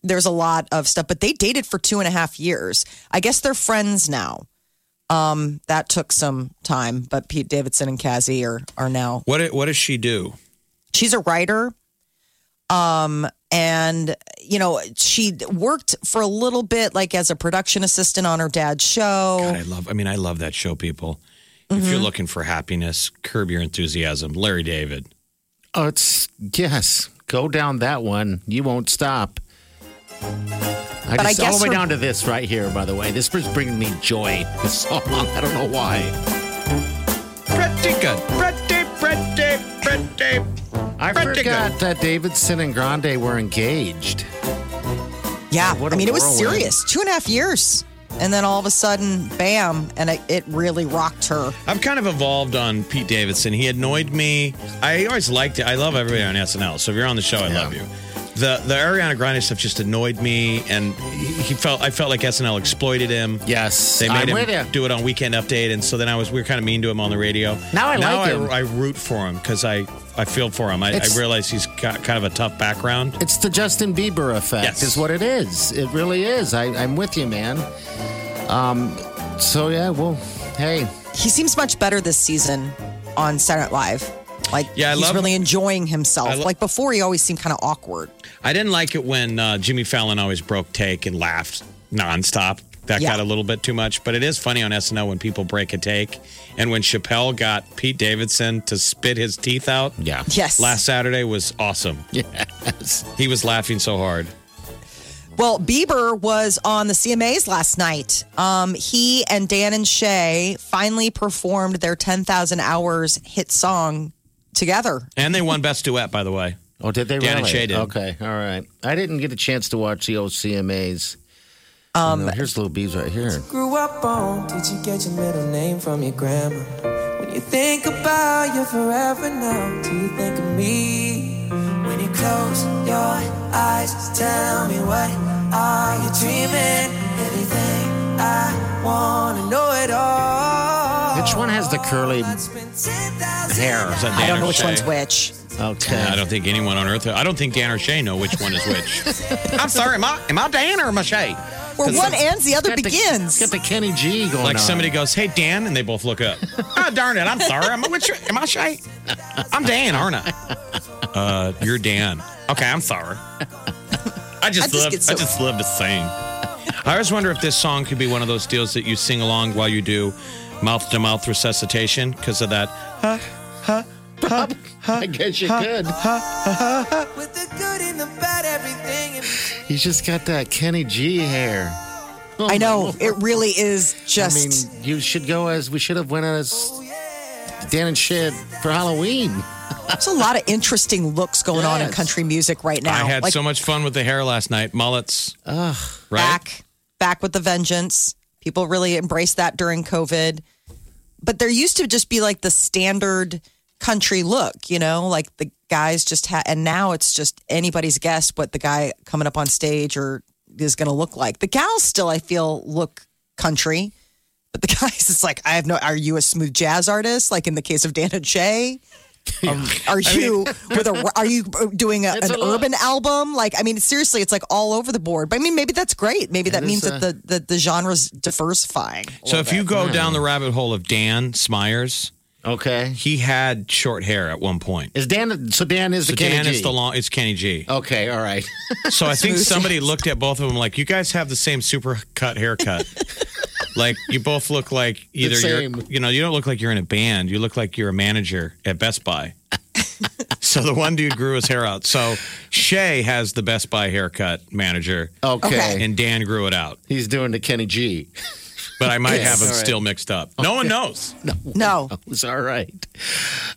There's a lot of stuff, but they dated for two and a half years. I guess they're friends now. Um, that took some time, but Pete Davidson and Cassie are are now What what does she do? she's a writer um and you know she worked for a little bit like as a production assistant on her dad's show God, I love. I mean, I love that show. People, if you're looking for happiness, curb your enthusiasm. Larry David. Oh, it's yes. Go down that one. You won't stop. I But I just, all the way her- down to this right here, by the way. This is bringing me joy. This song. I don't know why. Pretty good. Pretty, pretty, pretty. I Pretty forgot that Davidson and Grande were engaged. yeah oh, What i a mean it was whirlwind. serious two and a half years and then all of a sudden bam and it, it really rocked her I've kind of evolved on Pete Davidson. He annoyed me. I always liked it. I love everybody on SNL. So if you're on the show, I love you. The the Ariana Grande stuff just annoyed me, and he he felt I felt like SNL exploited him. Yes, They made I'm with him you. do it on Weekend Update, and so then I was we were kind of mean to him on the radio. Now I now like I, him. I root for him because I I feel for him. I, I realize he's got kind of a tough background. It's the Justin Bieber effect, Yes. is what it is. It really is. I, I'm with you, man. Um, so yeah, well, hey, he seems much better this season on Saturday Night Live like Yeah, I he's love- really enjoying himself lo- like before he always seemed kind of awkward I didn't like it when uh, Jimmy Fallon always broke take and laughed nonstop. That Yeah. got a little bit too much, but it is funny on SNL when people break a take. And when Chappelle got Pete Davidson to spit his teeth out yeah, yes last Saturday was awesome. yes. He was laughing so hard. Well, Bieber was on the CMAs last night. Um, he and Dan and Shay finally performed their 10,000 hours hit song together. And they won Best Duet, by the way. Oh, did they Dan and really? Shay did. Okay, all right. I didn't get a chance to watch the OCMAs. Um, here's little bees right here. Grew up on, did you get your middle name from your grandma? When you think about you forever now, do you think of me? When you close your eyes, tell me what are you dreaming? Everything I wanna know it all. Which one has the curly hair? Is that Dan I don't know which one's which. Okay. I don't think anyone on earth. I don't think Dan or Shay know which one is which. I'm sorry. Am I am I Dan or am I Shay? Where one ends, the other Got the- begins. Got the Kenny G going Like on. somebody goes, "Hey Dan," and they both look up. oh darn it! I'm sorry. I'm which? Am I Shay? I'm Dan, aren't I? Uh, you're Dan. Okay, I'm sorry. I just, I just love. get so- I just love to sing. I always wonder if this song could be one of those deals that you sing along while you do mouth to mouth resuscitation because of that. I guess you could. With the good and the bad, everything He's just got that Kenny G hair. Oh, I know. Oh, Lord. It really is just. I mean, you should go as we should have went as Dan and shit for Halloween. there's a lot of interesting looks going on in country music right now. I had like so much fun with the hair last night. Mullets, Ugh. right? back, back with the vengeance. People really embraced that during COVID. But there used to just be like the standard country look, you know, like the guys just had, and now it's just anybody's guess what the guy coming up on stage or is going to look like. The gals still, I feel, look country, but the guys, it's like, I have no, are you a smooth jazz artist? Like in the case of Dan and Shay? Um, are you with a? Are you uh, doing a, an a urban album? Like, I mean, seriously, it's like all over the board. But I mean, maybe that's great. Maybe that means is, that uh, the, the the genre's diversifying. So little if you bit. go down hmm. the rabbit hole of Dan Smyers, Okay. he had short hair at one point. Is Dan? So Dan is So the Kenny Dan G. is the long. It's Kenny G. Okay. All right. So I think somebody looked at both of them like, you guys have the same super cut haircut. like you both look like either you're, you know, you don't look like you're in a band. You look like you're a manager at Best Buy. so the one dude grew his hair out. So Shay has the Best Buy haircut manager, Okay. Okay. and Dan grew it out. He's doing the Kenny G. But I might Yes. have them All right. still mixed up. No one knows. no, No. It's all right.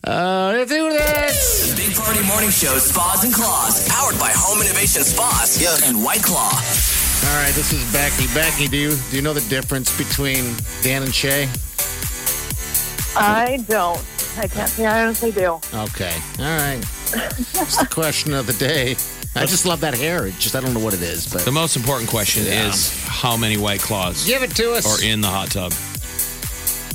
Uh, let's do this. The Big Party Morning Show Spas and Claws, powered by Home Innovation Spas and White Claw. All right, this is Becky. Becky, do you do you know the difference between Dan and Shay? I don't. I can't say I honestly do. Okay. All right. It's the question of the day. I just love that hair. It just I don't know what it is, but The most important question Yeah. is how many white claws give it to us. are in the hot tub?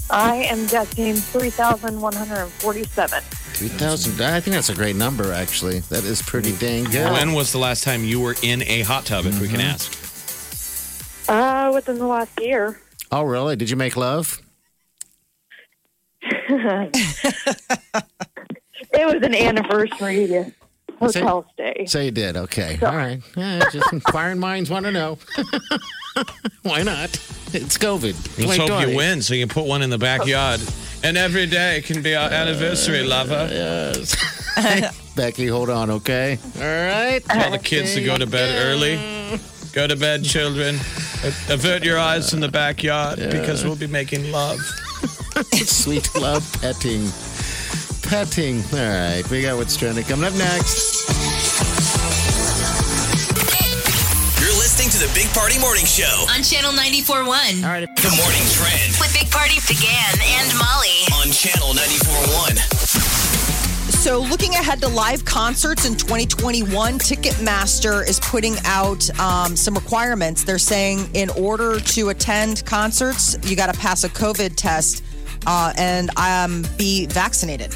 I am guessing 3,147. 2000. I think that's a great number actually. That is pretty dang good. When was the last time you were in a hot tub, if we can Mm-hmm. ask? Uh, within the last year. Oh, really? Did you make love? It was an anniversary hotel stay. So you did. Okay. All right. Yeah, just inquiring minds want to know. Why not? It's COVID. Let's hope 2020. you win so you can put one in the backyard. And every day can be our anniversary, lover. Yes. Becky, hold on, okay? All right. Tell the kids to go to bed early. Go to bed, children. Avert your eyes from the backyard because we'll be making love. Sweet love petting. Petting. All right. We got what's trending coming up next. You're listening to the Big Party Morning Show. On Channel 94.1. All right. The morning trend With Big Party DeGan and Molly. on Channel 94.1. So, looking ahead to live concerts in 2021, Ticketmaster is putting out um, some requirements. They're saying in order to attend concerts, you got to pass a COVID test uh, and um, be vaccinated.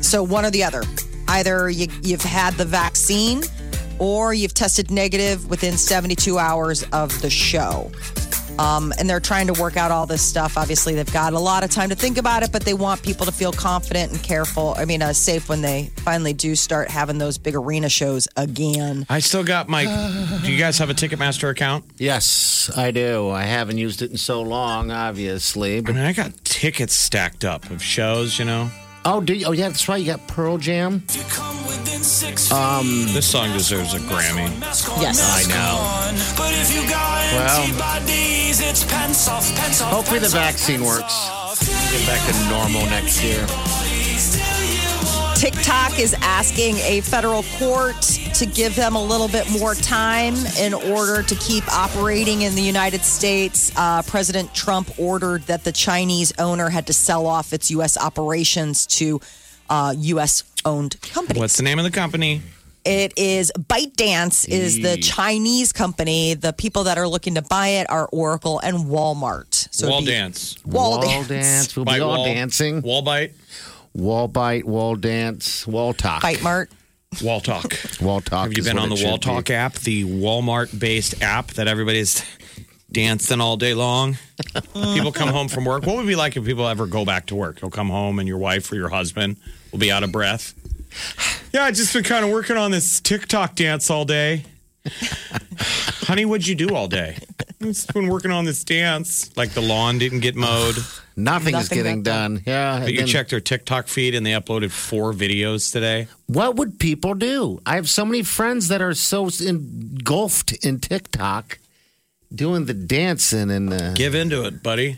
So, one or the other. Either you, you've had the vaccine or you've tested negative within 72 hours of the show. Um, and they're trying to work out all this stuff. Obviously, they've got a lot of time to think about it, but they want people to feel confident and careful. I mean, uh, safe when they finally do start having those big arena shows again. I still got my. Do you guys have a Ticketmaster account? Yes, I do. I haven't used it in so long, obviously. I But mean, I got tickets stacked up of shows, you know. Oh, do you, oh yeah, that's right. You got Pearl Jam. Um, This song deserves a Grammy. Yes. I know. But if you got Well. antibodies, it's pants off, pants off. Hopefully the vaccine works. Get back to normal next year. TikTok is asking a federal court to give them a little bit more time in order to keep operating in the United States. Uh, President Trump ordered that the Chinese owner had to sell off its U.S. operations to uh, U.S. owned companies. What's the name of the company? It is ByteDance is the Chinese company. The people that are looking to buy it are Oracle and Walmart. So it'd Wall Dance. Wall, Wall dance. dance. We'll be all wall. dancing. Wall bite. Wall bite, wall dance, wall talk. Bite Mart. Wall talk. Wall talk. Have you been on the should Wall be. Talk app, the Walmart based app that everybody's dancing all day long? people come home from work. What would it be like if people ever go back to work? You'll come home and your wife or your husband will be out of breath. Yeah, I just been kind of working on this TikTok dance all day. Honey, what'd you do all day? I've been working on this dance. Like the lawn didn't get mowed. Nothing, is Nothing getting got done. Yeah. But you then- checked their TikTok feed and they uploaded four videos today. What would people do? I have so many friends that are so engulfed in TikTok doing the dancing and uh, Give into it, buddy.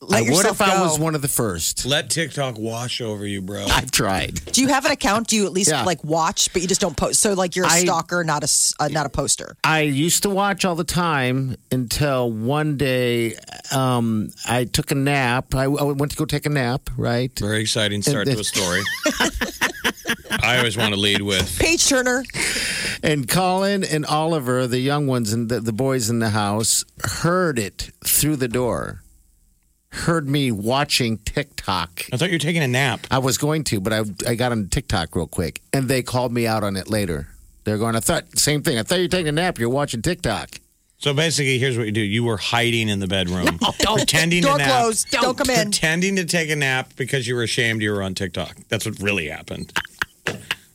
Let I would yourself if I go. was one of the first. Let TikTok wash over you, bro. I've tried. Do you have an account? Do you at least Yeah. like watch, but you just don't post? So like you're a I- stalker, not a s- uh, not a poster. I used to watch all the time until one day um, I took a nap. I, I went to go take a nap, right? Very exciting start to a story. I always want to lead with Page Turner. And Colin and Oliver, the young ones and the, the boys in the house, heard it through the door. Heard me watching TikTok. I thought you were taking a nap. I was going to, but I I got on TikTok real quick, and they called me out on it later. They're going. I thought same thing. I thought you were taking a nap. You're watching TikTok. So basically, here's what you do: you were hiding in the bedroom, pretending Door to nap, closed. Don't, come in. pretending to take a nap because you were ashamed you were on TikTok. That's what really happened.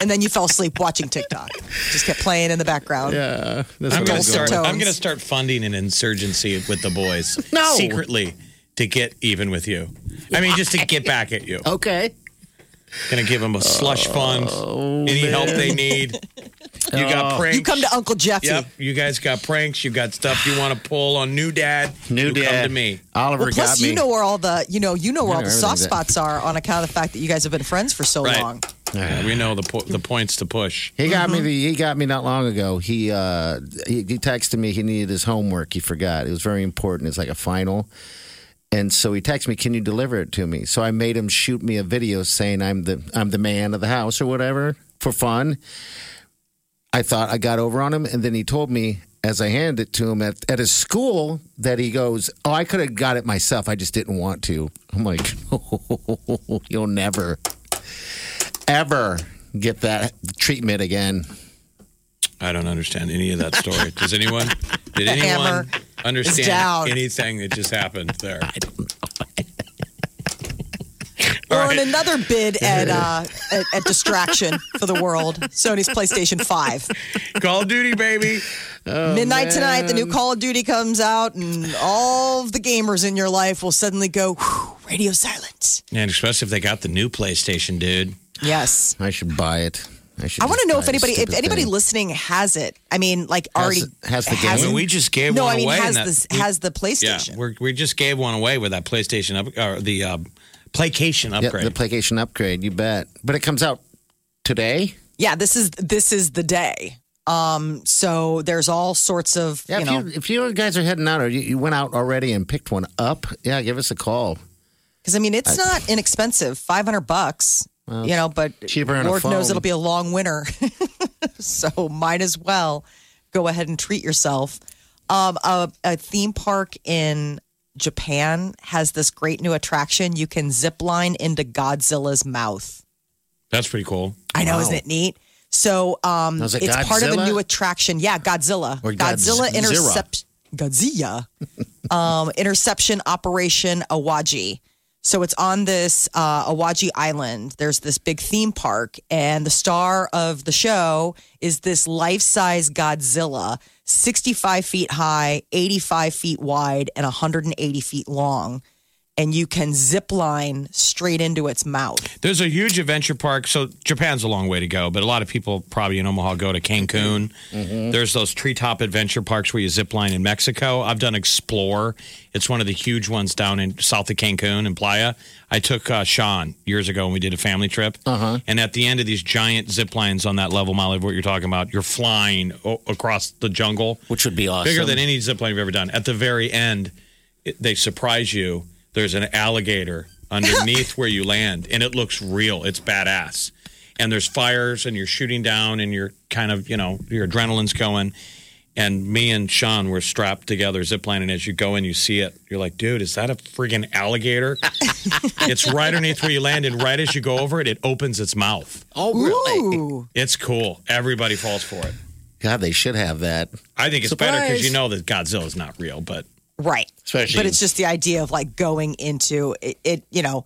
And then you fell asleep watching TikTok. Just kept playing in the background. Yeah, that's I'm gonna start. I'm gonna start funding an insurgency with the boys No. secretly to get even with you. I mean, just to get back at you. Okay. Gonna give them a slush fund. Any help they need. You got pranks. You come to Uncle Jeffy. Yep, you guys got pranks. You got stuff you want to pull on new dad. New you dad. Come to me. Oliver Well, plus got me. you know where all the you know you know where all the soft everything's spots are on account of the fact that you guys have been friends for so Right. long. Yeah, we know the po- the points to push. He got me. The, he got me not long ago. He, uh, he he texted me. He needed his homework. He forgot. It was very important. It's like a final. And so he texted me, "Can you deliver it to me?" So I made him shoot me a video saying I'm the I'm the man of the house or whatever for fun. I thought I got over on him, and then he told me as I handed it to him at, at his school that he goes, "Oh, I could have got it myself. I just didn't want to." I'm like, "You'll never, ever get that treatment again." I don't understand any of that story. Does anyone? Did anyone hammer understand down. anything that just happened there? I don't know. Well, and another bid at, uh, at at distraction for the world, Sony's PlayStation Five. Call of Duty, baby. Midnight tonight, the new Call of Duty comes out, and all of the gamers in your life will suddenly go "Whew, radio silence. And especially if they got the new PlayStation, dude. Yes. I should buy it. I, I want to know if anybody, if anybody thing. listening has it. I mean, like already has the has game? it. We just gave no, one I mean away. has and this that- has the Yeah, PlayStation. we're, we just gave one away with that PlayStation up or the uh, PlayStation Yeah, upgrade. the PlayStation upgrade. You bet. But it comes out today. Yeah, this is this is the day. Um, so there's all sorts of Yeah, you if know you if you guys are heading out or you, you went out already and picked one up, yeah, give us a call. because I mean it's not inexpensive, five hundred bucks. Well, you know, but cheaper than a Lord knows it'll be a long winter, so might as well go ahead and treat yourself. Um, a, a theme park in Japan has this great new attraction. You can zip line into Godzilla's mouth. That's pretty cool. I know, Wow. isn't it neat? So um, Now, is it it's part of a new attraction. Yeah, Godzilla. Or Godzilla Godzilla? intercept Godzilla um, interception operation Awaji. So it's on this uh, Awaji Island. There's this big theme park, and the star of the show is this life-size Godzilla, 65 feet high, 85 feet wide, and 180 feet long. And you can zip line straight into its mouth. There's a huge adventure park. So Japan's a long way to go, but a lot of people probably in Omaha go to Cancun. There's those treetop adventure parks where you zip line in Mexico. I've done Xplor. It's one of the huge ones down in south of Cancun and Playa. I took uh, Sean years ago when we did a family trip. Uh-huh. And at the end of these giant zip lines on that level, Molly, of what you're talking about, you're flying o- across the jungle. Which would be awesome. Bigger than any zip line you've ever done. At the very end, it, they surprise you. There's an alligator underneath where you land, and it looks real. It's badass. And there's fires, and you're shooting down, and you're kind of, you know, your adrenaline's going. And me and Sean were strapped together, ziplining. As you go in, you see it. You're like, dude, is that a friggin' alligator? it's right underneath where you land, and right as you go over it, it opens its mouth. Oh, really? Ooh. It's cool. Everybody falls for it. God, they should have that. I think it's better because Surprise. you know that Godzilla's not real, but Right. Especially- But it's just the idea of like going into it, it you know,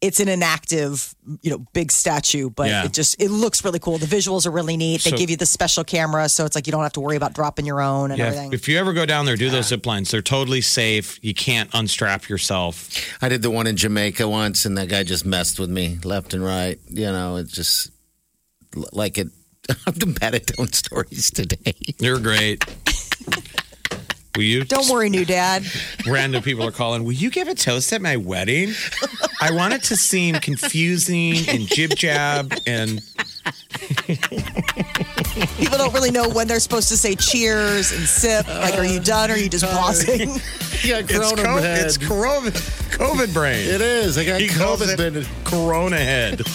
it's an inactive, you know, big statue, but Yeah. it just it looks really cool. The visuals are really neat. They So- give you the special camera, so it's like you don't have to worry about dropping your own and Yeah, everything. if you ever go down there, do those zip lines. They're totally safe. You can't unstrap yourself. I did the one in Jamaica once, and that guy just messed with me left and right. You know, it just like it. I'm bad at telling stories today. You're great. Will you? don't worry, new dad. Random people are calling. Will you give a toast at my wedding? I want it to seem confusing and jib jab and People don't really know when they're supposed to say cheers and sip. Like, are you done? Or are you just pausing? Yeah, it's COVID, it's COVID, COVID brain. It is. I got He calls COVID. it been- Corona head.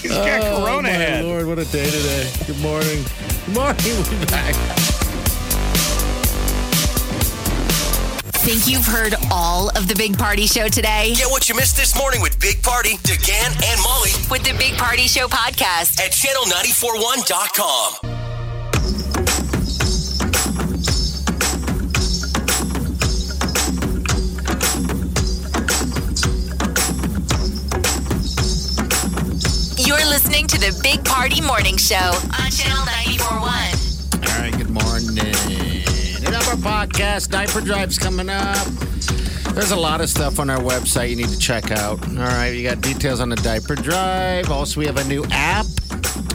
He's got oh, Corona head. oh, my head. Lord, what a day today. Good morning. Good morning. We're back. Think you've heard all of the Big Party Show today? Get what you missed this morning with Big Party, DeGan, and Molly With the Big Party Show podcast. at channel941.com. You're listening to the Big Party Morning Show on Channel 941. All right, good morning. Another podcast, Diaper Drive's coming up. There's a lot of stuff on our website you need to check out. All right, you got details on the Diaper Drive. Also, we have a new app.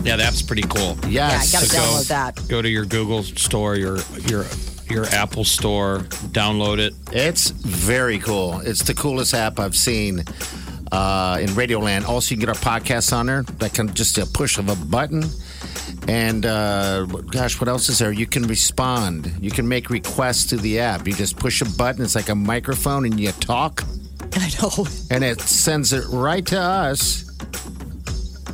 Yeah, that's pretty cool. Yes. Yeah, I gotta So go- download that. Go to your Google store, your your your Apple store, download it. It's very cool. It's the coolest app I've seen. Uh, in Radioland. Also, you can get our podcast on there. That can just a push of a button. And uh, gosh, what else is there? You can respond. You can make requests to the app. You just push a button. It's like a microphone, and you talk, I know. and it sends it right to us,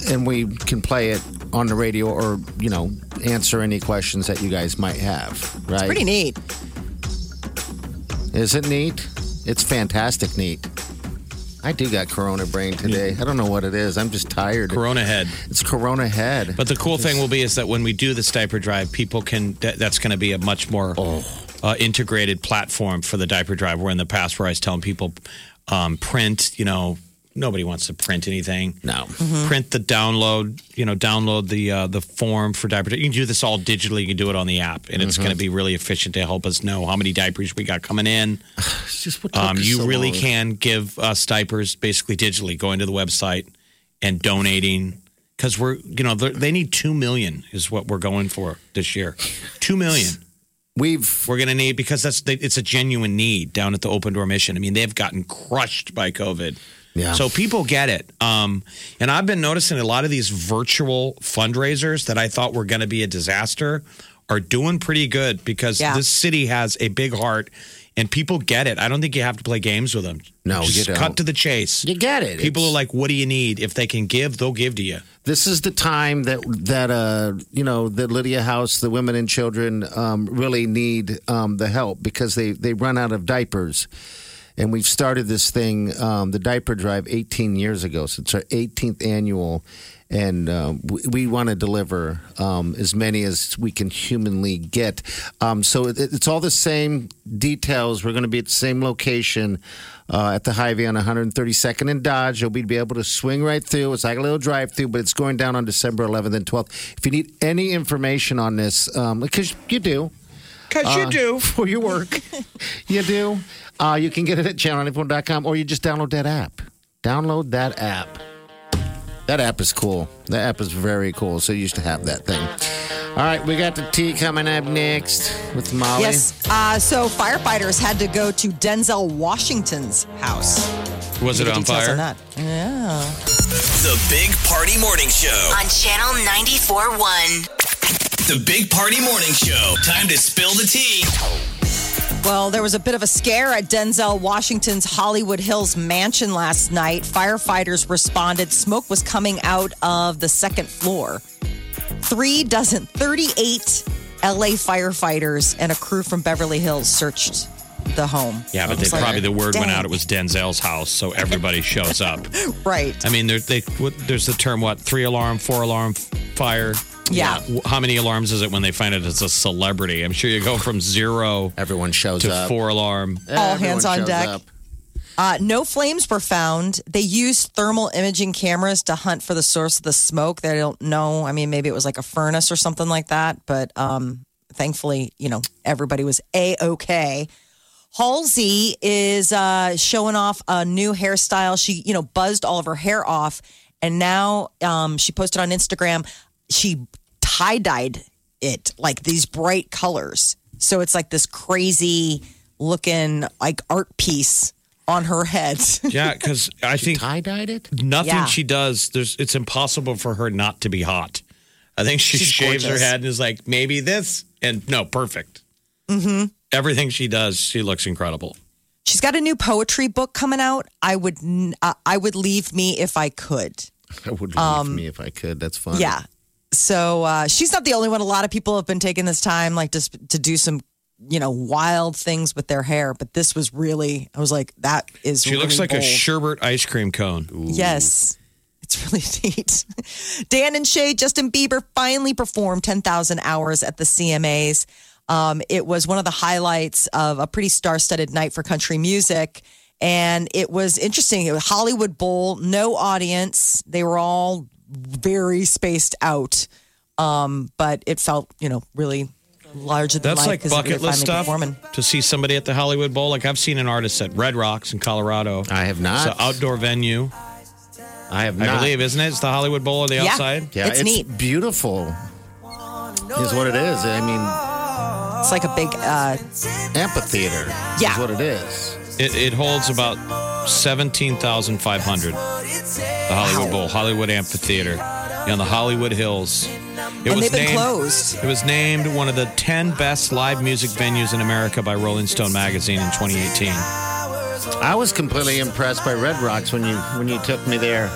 and we can play it on the radio, or you know, answer any questions that you guys might have. Right? Pretty neat. Is it neat? It's fantastic neat. I do got Corona brain today. I don't know what it is. I'm just tired. Corona head. It's Corona head. But the cool thing will be is that when we do this diaper drive, people can. That, that's going to be a much more uh, integrated platform for the diaper drive. Where in the past, where I was telling people, um, print. You know, nobody wants to print anything. No. Print the download. You know, download the uh, the form for diaper. You can do this all digitally. You can do it on the app, and it's going to be really efficient to help us know how many diapers we got coming in. It's just what Um, you so really long. can give us diapers basically digitally, going to the website and donating because we're, you know, they're- they need two million is what we're going for this year. Two million. We've We're going to need because that's it's a genuine need down at the Open Door Mission. I mean, they've gotten crushed by COVID. Yeah. So people get it. Um, and I've been noticing a lot of these virtual fundraisers that I thought were going to be a disaster are doing pretty good because Yeah. this city has a big heart and people get it. I don't think you have to play games with them. No, you Just cut to the chase. you get it. People It's- are like, "What do you need? If they can give, they'll give to you." this is the time that that uh you know that Lydia House, the women and children um, really need um, the help because they they run out of diapers. And we've started this thing, um, the diaper drive, 18 years ago. So it's our 18th annual, and um, we, we want to deliver um, as many as we can humanly get. Um, so it, it's all the same details. We're going to be at the same location uh, at the Hy-Vee on 132nd and Dodge. You'll be, able to swing right through. It's like a little drive-through, but it's going down on December 11th and 12th. If you need any information on this, um, because you do, Because you do. for your work. you do. Uh, you can get it at channel94.com or you just download that app. Download that app. That app is cool. That app is very cool. So you used to have that thing. All right, we got the tea coming up next with Molly. Yes. Uh, so firefighters had to go to Denzel Washington's house. Was it on details fire? that. Yeah. The Big Party Morning Show. On Channel 94.1. The Big Party Morning Show. Time to spill the tea. Well, there was a bit of a scare at Denzel Washington's Hollywood Hills mansion last night. Firefighters responded. Smoke was coming out of the second floor. Three dozen, 38 LA firefighters and a crew from Beverly Hills searched the home. Yeah, but they like, probably the word went out. It was Denzel's house, so everybody shows up. Right. I mean, they, what, there's the term what three alarm, four alarm fire. Yeah. W- How many alarms is it when they find it it's a celebrity? I'm sure you go from zero Everyone shows up to up. four alarm. All Everyone hands on deck. up. Uh, no flames were found. They used thermal imaging cameras to hunt for the source of the smoke. They don't know. I mean, maybe it was like a furnace or something like that. But um, thankfully, you know, everybody was a okay. Halsey is uh, showing off a new hairstyle. She, you know, buzzed all of her hair off, and now um, she posted on Instagram. She tie dyed it like these bright colors, so it's like this crazy looking like art piece on her head. Yeah, because I think Tie dyed it? nothing Yeah. she does, there's it's impossible for her not to be hot. I think she She's shaves her head and is like, maybe this, and no, perfect. Everything she does, she looks incredible. She's got a new poetry book coming out. I would, uh, I would leave me if I could. I would leave me if I could. That's fine. Um, Yeah. So uh, she's not the only one. A lot of people have been taking this time, like just to do some, you know, wild things with their hair. But this was really, I was like, that is. She looks really like a bold. sherbet ice cream cone. Yes. It's really neat. Dan and Shay, Justin Bieber finally performed 10,000 hours at the CMAs. Um, it was one of the highlights of a pretty star studded night for country music. And it was interesting. It was Hollywood Bowl, no audience. They were all very spaced out. Um, but it felt, you know, really larger than That's life like 'cause they were bucket list stuff performing. to see somebody at the Hollywood Bowl. Like I've seen an artist at Red Rocks in Colorado. I have not. It's an outdoor venue, I have I believe, isn't it? It's the Hollywood Bowl on the Yeah. outside. Yeah, It's it's, neat. beautiful. Is what it is. I mean, It's like a big, uh, amphitheater Yeah. is what it is. It, it holds about 17,500. The Hollywood Bowl, Hollywood Amphitheater, on the Hollywood Hills. It and they've been named, closed. It was named one of the 10 best live music venues in America by Rolling Stone magazine in 2018. I was completely impressed by Red Rocks when you when you took me there.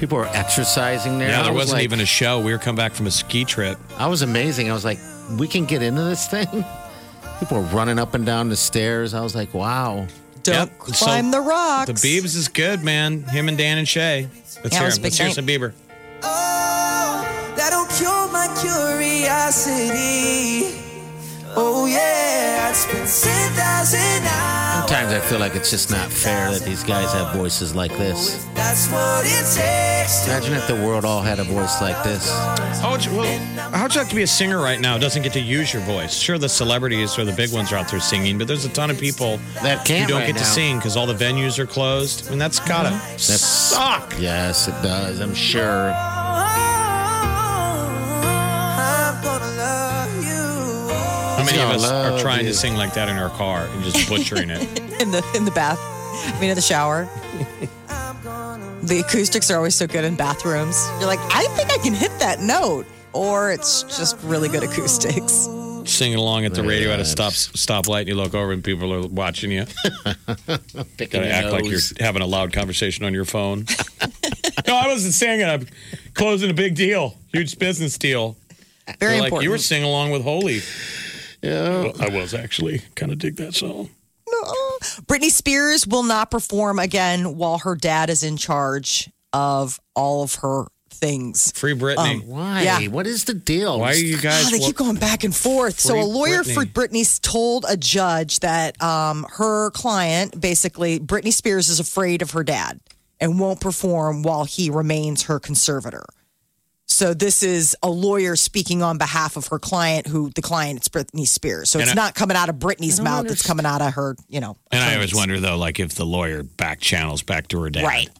People were exercising there. Yeah, there was wasn't like- even a show. We were coming back from a ski trip. I was amazing. I was like, we can get into this thing. People are running up and down the stairs. I was like, wow. Don't Yep. climb So, the rocks. The Biebs is good, man. Him and Dan and Shay. Let's Yeah, hear it him. Let's hear some Bieber. Oh, that'll cure my curiosity. Oh yeah, I'd spend ten thousand hours. Sometimes I feel like it's just not fair that these guys have voices like this. That's what it takes. Imagine if the world all had a voice like this. How would, you, well, how would you like to be a singer right now? Doesn't get to use your voice. Sure, the celebrities or the big ones are out there singing, but there's a ton of people That can't you don't right get to sing because all the venues are closed. I mean, that's gotta That's suck. Yes, it does. I'm sure. How many of us are trying you. to sing like that in our car and just butchering it? in the in the bath. I mean, in the shower. the acoustics are always so good in bathrooms. You're like, I think I can hit that note, or it's just really good acoustics. Singing along at the radio at a stop stoplight, and you look over and people are watching you. Gotta act like you're having a loud conversation on your phone. no, I wasn't singing. I'm closing a big deal, huge business deal. Very They're like important. you were singing along with Holy. Yeah. I was actually kind of dig that song. No. Britney Spears will not perform again while her dad is in charge of all of her things. Free Britney. Um, Why? Yeah. What is the deal? Why are you guys? Oh, they keep going back and forth. So a lawyer for Britney. Britney told a judge that um, her client, basically, Britney Spears, is afraid of her dad and won't perform while he remains her conservator. So this is a lawyer speaking on behalf of her client, who the client is Britney Spears. So And it's I- not coming out of Britney's mouth; it's coming out of her, you know. And I always wonder though, like if the lawyer back channels back to her dad, Right.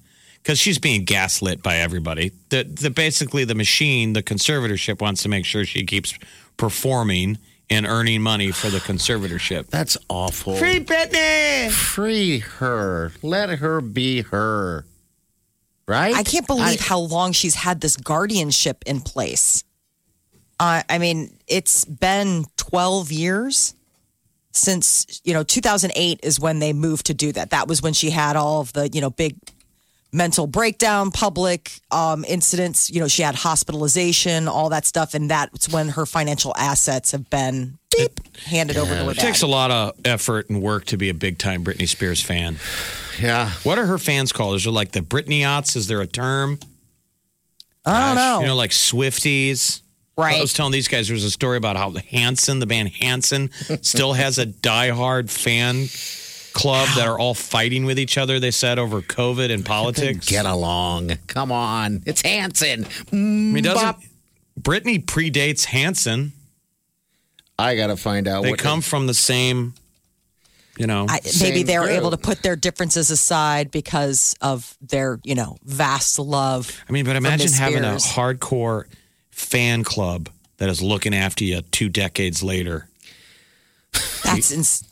Because she's being gaslit by everybody. The, the basically the machine, the conservatorship wants to make sure she keeps performing and earning money for the conservatorship. That's awful. Free Britney. Free her. Let her be her. Right? I can't believe I- how long she's had this guardianship in place. Uh, I mean, it's been 12 years since, you know, 2008 is when they moved to do that. That was when she had all of the, you know, big mental breakdown, public um, incidents. You know, she had hospitalization, all that stuff. And that's when her financial assets have been beep, handed over to her It dad. takes a lot of effort and work to be a big time Britney Spears fan. Yeah. What are her fans called? Is there like the Britneyots? Is there a term? I don't know. You know, like Swifties. right. I was telling these guys there was a story about how Hanson, the band Hanson, still has a diehard fan club that are all fighting with each other. They said over COVID and politics. Get along. Come on. It's Hanson. I mean, doesn't Britney predates Hanson? I got to find out They what come from the same, you know. I, maybe Same they were able to put their differences aside because of their, you know, vast love. I mean, but imagine having a hardcore fan club that is looking after you two decades later. That's ins-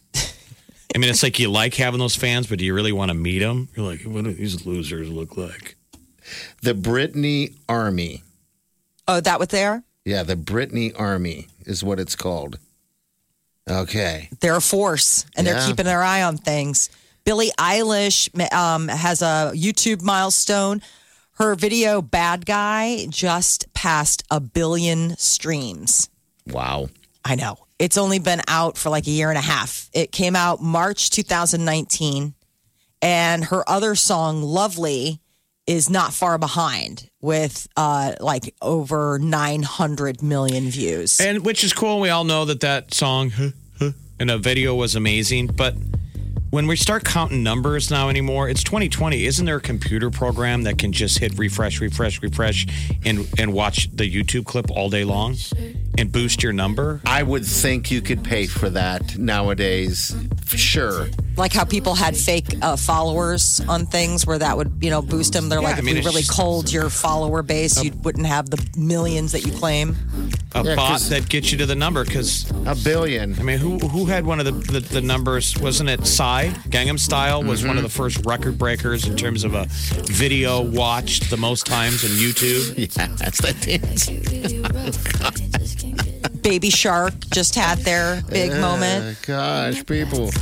I mean, it's like you like having those fans, but do you really want to meet them? You're like, what do these losers look like? the Britney Army. oh, that what they are? Yeah, the Britney Army is what it's called. Okay. They're a force, and they're Yeah. keeping their eye on things. Billie Eilish um, has a YouTube milestone. Her video "Bad Guy" just passed a billion streams. Wow. I know. It's only been out for like a year and a half. It came out March 2019. And her other song, Lovely, is not far behind with uh, like over 900 million views. And which is cool. We all know that that song and the video was amazing. But when we start counting numbers now anymore, it's 2020. Isn't there a computer program that can just hit refresh, refresh, refresh, and and watch the YouTube clip all day long and boost your number? I would think you could pay for that nowadays. Sure. Like how people had fake uh, followers on things where that would, you know, boost them. They're Yeah, like, I if mean, we it's really just- culled your follower base, you wouldn't have the millions that you claim. A Yeah, bot 'cause- that gets you to the number because A billion. I mean, who who had one of the, the, the numbers? Wasn't it Psy? Gangnam Style was one of the first record breakers in terms of a video watched the most times on YouTube. Yeah, that's that dance. Baby Shark just had their big moment. Uh, gosh, people.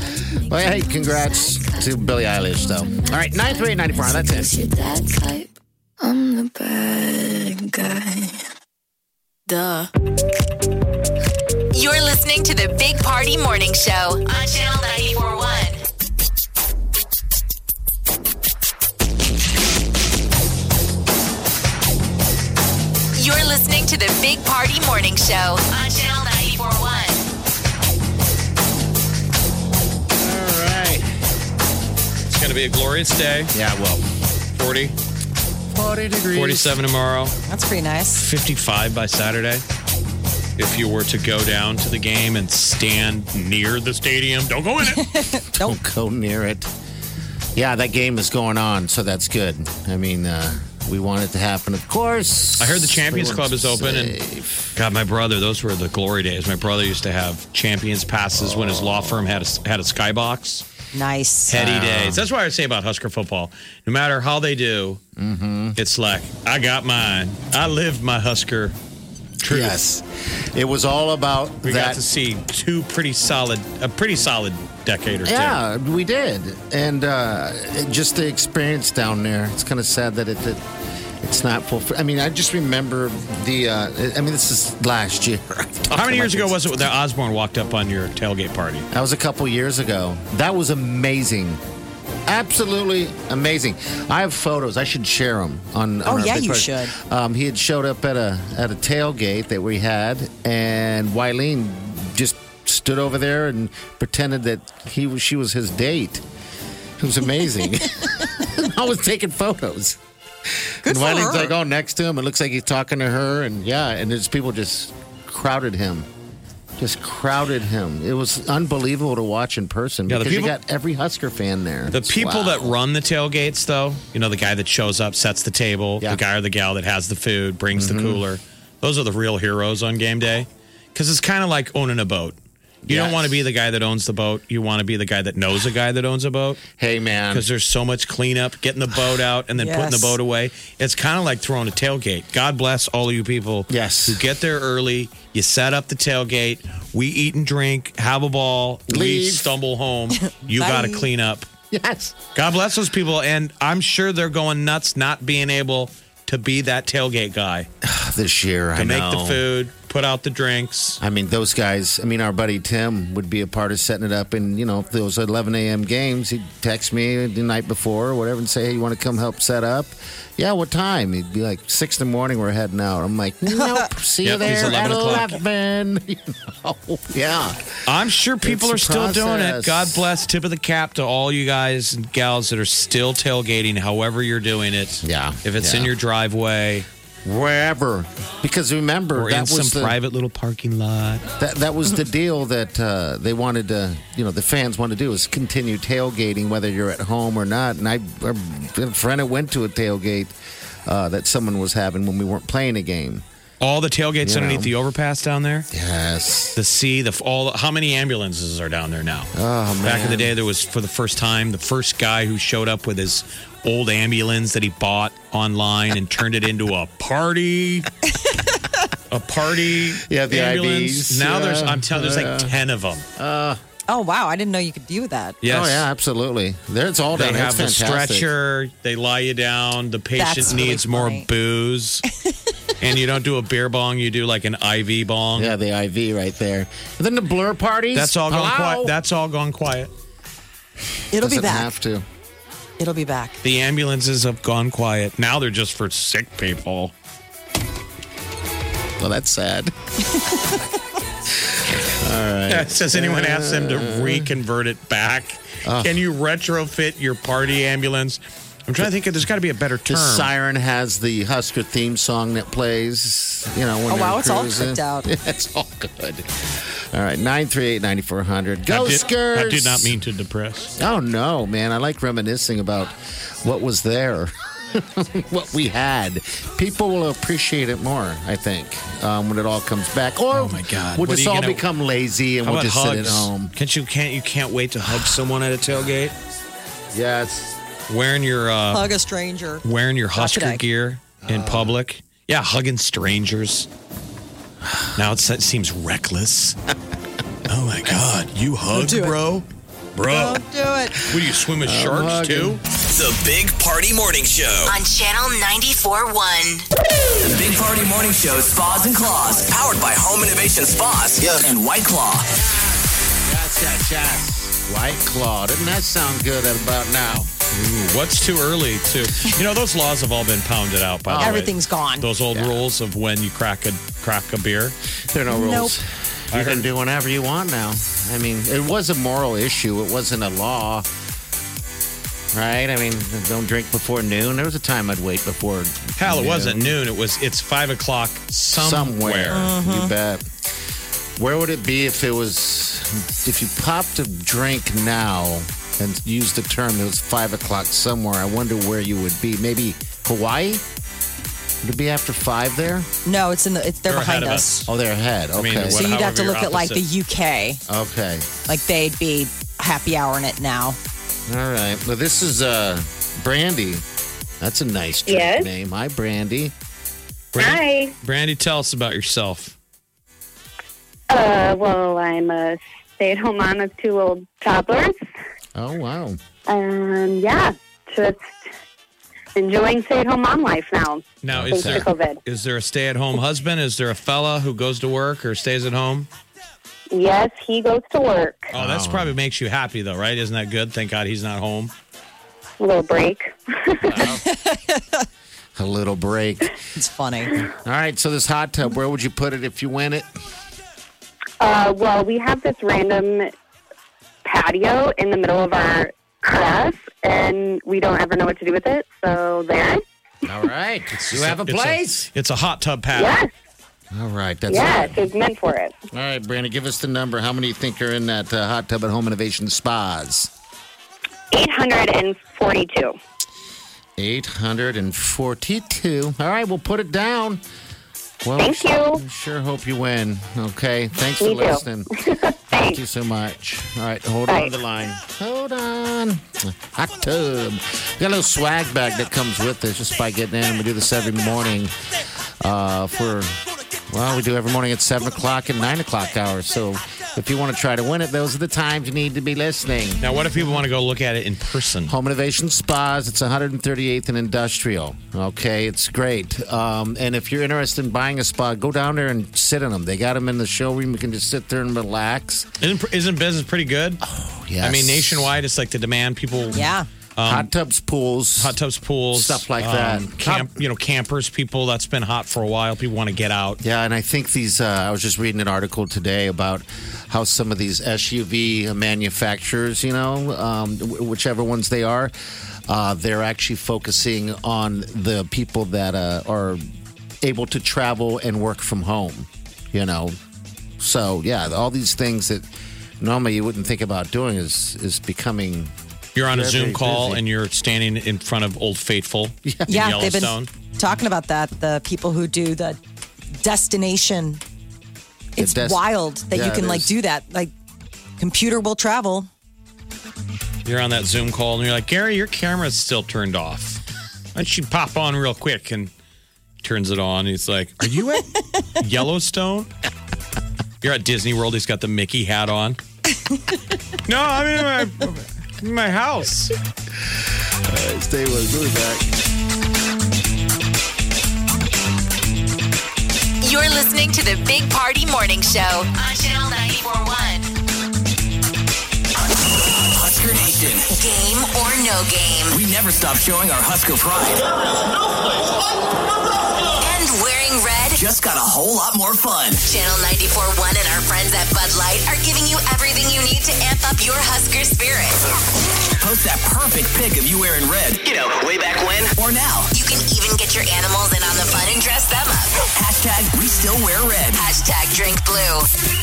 Well, hey, congrats to Billie Eilish, though. All right, 93894, that's it. that type. I'm the bad guy. Duh. You're listening to the Big Party Morning Show on Channel 941. You're listening to the Big Party Morning Show on Channel 941. All right. It's going to be a glorious day. Yeah, well, 40, 40 degrees. 47 tomorrow, That's pretty nice. 55 by Saturday. If you were to go down to the game and stand near the stadium, don't go in it. Don't go near it. Yeah, that game is going on, so that's good. I mean, uh, we want it to happen, of course. I heard the Champions Club is open, and Safe. God, my brother, those were the glory days. My brother used to have Champions passes when his law firm had a, had a skybox. Nice. Heady days. That's why I say about Husker football. No matter how they do, mm-hmm. it's like I got mine. I lived my Husker truth. Yes. It was all about We that. got to see two pretty solid, a pretty solid decade or two. Yeah, we did, and uh, just the experience down there. It's kind of sad that it, it it's not full. I mean, I just remember the. Uh, I mean, this is last year. How many years ago was it that Osborne walked up on your tailgate party? That was a couple years ago. That was amazing. Absolutely amazing. I have photos. I should share them on. on Oh, yeah, you party. should. Um, he had showed up at a at a tailgate that we had, and Eileen just stood over there and pretended that he was she was his date. It was amazing. I was taking photos. Good and for Eileen's like, oh, next to him, it looks like he's talking to her, and yeah, and there's people just crowded him. Just crowded him. It was unbelievable to watch in person Yeah, because people- you got every Husker fan there. The people wow. that run the tailgates, though, you know, the guy that shows up, sets the table, Yeah. the guy or the gal that has the food, brings the mm-hmm. cooler. Those are the real heroes on game day. Because it's kind of like owning a boat. You don't want to be the guy that owns the boat. You want to be the guy that knows a guy that owns a boat. Hey man, Because there's so much cleanup, getting the boat out and then putting the boat away. It's kind of like throwing a tailgate. God bless all of you people Yes. who get there early. You set up the tailgate. We eat and drink, have a ball. We stumble home. You got to clean up. yes, God bless those people. And I'm sure they're going nuts not being able to be that tailgate guy this year to I make know. the food, put out the drinks. I mean, those guys. I mean, our buddy Tim would be a part of setting it up, and you know, those 11 a.m. games, he'd text me the night before or whatever and say, "Hey, you want to come help set up?" Yeah, what time? He'd be like six in the morning. We're heading out. I'm like, nope. See Yep, you he's there 11 at o'clock. 11. You know, yeah. I'm sure people It's are a still doing it. process. God bless. Tip of the cap to all you guys and gals that are still tailgating, however you're doing it. Yeah, If it's yeah. in your driveway wherever. Because remember, or that in was some the, private little parking lot. That that was the deal that uh, they wanted to, you know, the fans wanted to do is continue tailgating whether you're at home or not. And I, a friend went to a tailgate uh, that someone was having when we weren't playing a game. All the tailgates You underneath know. the overpass down there. Yes. The sea, the all. How many ambulances are down there now? Oh man. Back in the day, there was for the first time the first guy who showed up with his old ambulance that he bought online and turned it into a party. A party Yeah, the ambulance. IVs, Now there's, I'm telling, there's yeah. like ten of them. Uh. Oh, wow. I didn't know you could do that. Yes. Oh yeah, absolutely. There's all They down there. have the It's fantastic. stretcher. They lie you down. The patient That's really needs more booze. and you don't do a beer bong. You do like an IV bong. Yeah, the IV right there. And then the blur parties. That's all gone Hello? quiet. That's all gone quiet. It'll be Doesn't back. have to. It'll be back. The ambulances have gone quiet. Now they're just for sick people. Well, that's sad. Has anyone asked them to reconvert it back? Uh. Can you retrofit your party ambulance I'm trying to think. of There's got to be a better term. The siren has the Husker theme song that plays, you know, when Oh, wow, it's all cruising. tricked out. it's all good. All right, 938 9400. Go, I did, Skurs! I did not mean to depress. Oh, no, man. I like reminiscing about what was there, what we had. People will appreciate it more, I think, um, when it all comes back. Or Oh, my God. we'll What just all gonna- become lazy and we'll about just hugs? sit at home. Can't you can't you can't wait to hug someone at a tailgate? Yes. Wearing your uh, Hug a stranger. wearing your Not Husker gear in public. Yeah, hugging strangers. Now it's, it seems reckless. oh my God, you hug, do it. bro, bro. Don't do it. What do you swim with sharks hugging. too? The Big Party Morning Show. On Channel 94.1. The Big Party Morning Show Spas and Claws. Powered by Home Innovation Spas and White Claw. Yes, yes, yes. White Claw. Doesn't that sound good at about now? Ooh, what's too early to? You know those laws have all been pounded out by the way. Everything's gone. Those old rules of when you crack a crack a beer. There are no Nope. rules. You can do whatever you want now. I mean, it was a moral issue. It wasn't a law. Right? I mean, don't drink before noon. There was a time I'd wait before. Hell, it wasn't noon. It was it's five o'clock somewhere. Somewhere. You mm-hmm. bet. Where would it be if it was, if you popped a drink now and used the term it was five o'clock somewhere? I wonder where you would be. Maybe Hawaii? Would it be after five there? No, it's in the. It's, they're, They're ahead behind of us. Oh, they're ahead. I mean, Okay. what- So you'd have to however look your at like the UK. okay. Like they'd be happy hour in it now. All right. Well, this is uh, Brandy. That's a nice drink Yes. name. Hi, Brandy. Hi. Brandy, tell us about yourself. Uh, well, I'm a stay-at-home mom of two old toddlers. Oh, wow. Um, yeah, just enjoying stay-at-home mom life now. Now, is there COVID. is there a stay at home husband? Is there a fella who goes to work or stays at home? Yes, he goes to work. Oh, that's probably makes you happy though, right? Isn't that good? Thank God he's not home. A little break. A little break. It's funny. All right. So, this hot tub, where would you put it if you win it? Uh, well, we have this random patio in the middle of our house, and we don't ever know what to do with it. So there. All right. you have a It's place. It's a hot tub pad. Yes, All right. That's yes, it's meant for it. All right, Brandy, give us the number. How many you think are in that uh, hot tub at Home Innovation Spas? 842. 842. All right, we'll put it down. Well, Thank you. Sure hope you win. Okay. Thanks Me for too. listening. Thank you so much. All right, hold Bye. on the line. Hold on. Hot tub. We got a little swag bag that comes with this just by getting in. And we do this every morning uh, for, well, we do every morning at 7 o'clock and 9 o'clock hours. So if you want to try to win it, those are the times you need to be listening. Now, what if people want to go look at it in person? Home Innovation Spas. It's 138th and Industrial. Okay, it's great. Um, and if you're interested in buying a spa, go down there and sit in them. They got them in the showroom. You can just sit there and relax. Isn't, isn't business pretty good? Oh, yes. I mean, nationwide, it's like the demand people. Yeah. Hot tubs, pools, Hot tubs, pools, Stuff like um, that. Camp, you know, campers, people. That's been hot for a while. People want to get out. Yeah, and I think these. Uh, I was just reading an article today about how some of these SUV manufacturers, you know, um, wh- whichever ones they are, uh, they're actually focusing on the people that uh, are able to travel and work from home. You know, so yeah, all these things that normally you wouldn't think about doing is is becoming. You're on a Zoom call busy. and you're standing in front of Old Faithful in Yeah, they've been talking about that. The people who do the destination. It's des- wild that Yeah, you can like do that. Like computer will travel. You're on that Zoom call and you're like, Gary, your camera's still turned off. Why don't you pop on real quick? And turns it on. He's like, Are you at Yellowstone? You're at Disney World. He's got the Mickey hat on. no, I'm in my, in my house. Stay with. us. We'll be back. You're listening to the Big Party Morning Show on Channel 94.1. Husker Nation. Game or no game. We never stop showing our Husker pride. And wearing red? Just got a whole lot more fun. Channel 94.1 and our friends at Bud Light are giving you everything you need to amp up your Husker spirit. Post that perfect pic of you wearing red. You know, way back when. Or now. You can even get your animals wear red. Hashtag drink blue.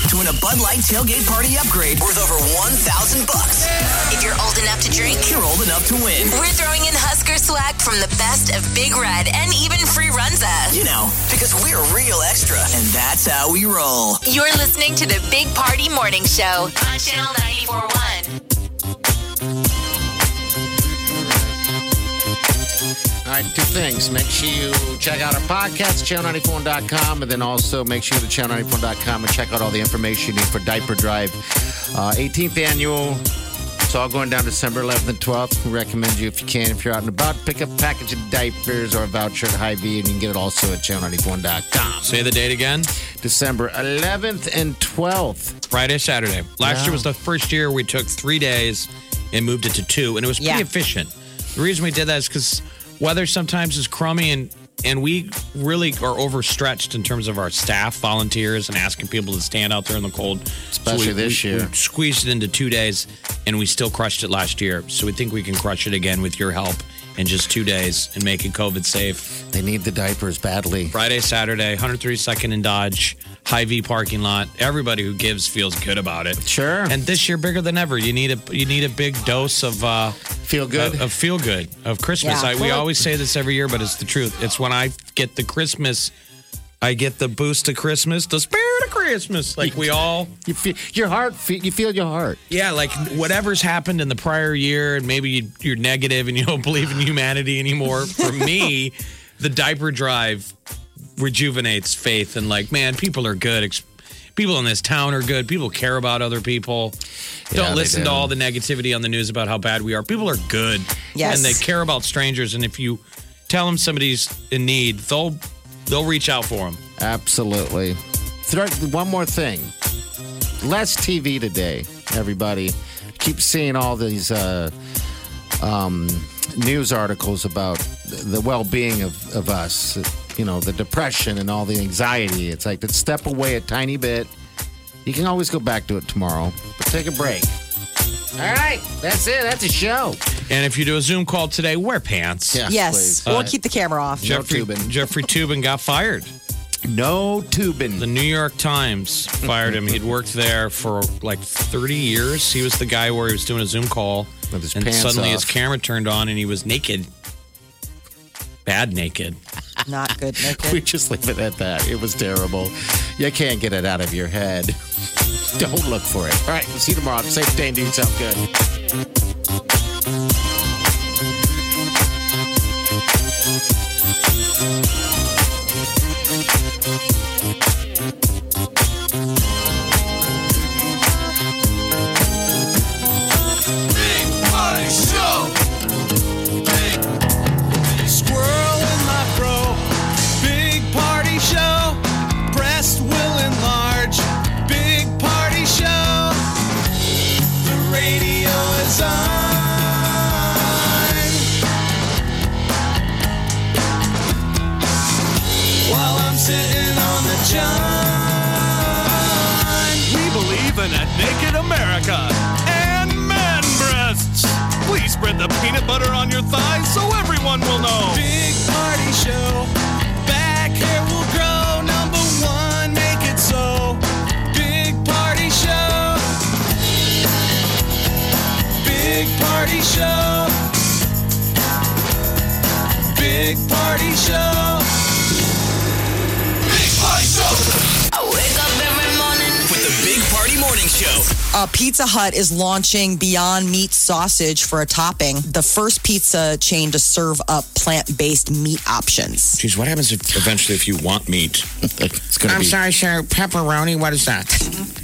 To win a Bud Light tailgate party upgrade worth over 1,000 bucks. If you're old enough to drink, You're old enough to win. we're throwing in Husker swag from the best of Big Red and even free Runza. You know, because we're real extra, and that's how we roll. You're listening to the Big Party Morning Show on Channel 94.1. right, two things. Make sure you check out our podcast, channel94.com, and then also make sure to channel94.com and check out all the information you need for Diaper Drive. Uh, 18th annual. It's all going down December 11th and 12th. We recommend you, if you can, if you're out and about, pick up a package of diapers or a voucher at Hy-Vee, and you can get it also at channel94.com. Say the date again. December 11th and 12th. Friday, Saturday. Last Yeah. year was the first year we took three days and moved it to two, and it was pretty Yeah. efficient. The reason we did that is because weather sometimes is crummy, and and we really are overstretched in terms of our staff, volunteers, and asking people to stand out there in the cold. Especially we, this we- year. we squeezed it into two days, and we still crushed it last year. So we think we can crush it again with your help in just two days and making COVID safe. They need the diapers badly. Friday, Saturday, 132nd and Dodge, Hy-Vee parking lot. Everybody who gives feels good about it. Sure. And this year, bigger than ever. You need a you need a big dose of uh, Feel good? of, of feel good of Christmas. Yeah. I, we always say this every year, but it's the truth. It's when I get the Christmas, I get the boost of Christmas, the spirit of Christmas. Like we all, You feel your heart. fe- You feel your heart. yeah, like whatever's happened in the prior year, and maybe you, you're negative and you don't believe in humanity anymore. For me, the diaper drive rejuvenates faith and like, man, people are good. Ex- People in this town are good. People care about other people. Yeah, don't they listen do. to all the negativity on the news about how bad we are. People are good. Yes. And they care about strangers. And if you tell them somebody's in need, they'll they'll reach out for them. Absolutely. One more thing. Less TV today, everybody. Keep seeing all these uh, um, news articles about the well being of, of us, you know, the depression and all the anxiety. It's like, step away a tiny bit. You can always go back to it tomorrow, but take a break. All right, that's it. That's a show. And if you do a Zoom call today, wear pants. Yeah, Yes. please. Or Uh, keep the camera off. Jeffrey tubing. Jeffrey Toobin got fired. No tubing. The New York Times fired him. He'd worked there for like 30 years. He was the guy where he was doing a Zoom call, With his and pants suddenly his camera turned on, and he was naked, bad naked. Not good. Naked. We just leave it at that. It was terrible. You can't get it out of your head. Don't look for it. All right, see you tomorrow. Safe day and do yourself good. Pizza Hut is launching Beyond Meat sausage for a topping. The first pizza chain to serve up plant based meat options. Jeez, what happens if eventually if you want meat? It's gonna I'm be sorry, sir. Pepperoni. What is that?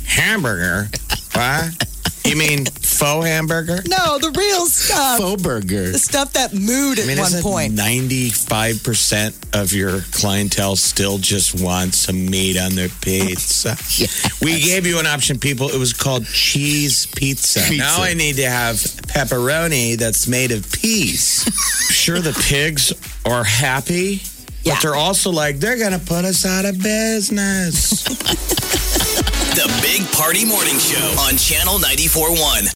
Hamburger. what? You mean faux hamburger? No, the real stuff. faux burger. The stuff that moved at I mean, one point. 95% of your clientele still just want some meat on their pizza? We gave you an option, people. It was called cheese pizza. Pizza. Now I need to have pepperoni that's made of peas. sure, the pigs are happy, Yeah. But they're also like, they're going to put us out of business. The Big Party Morning Show on Channel 94.1.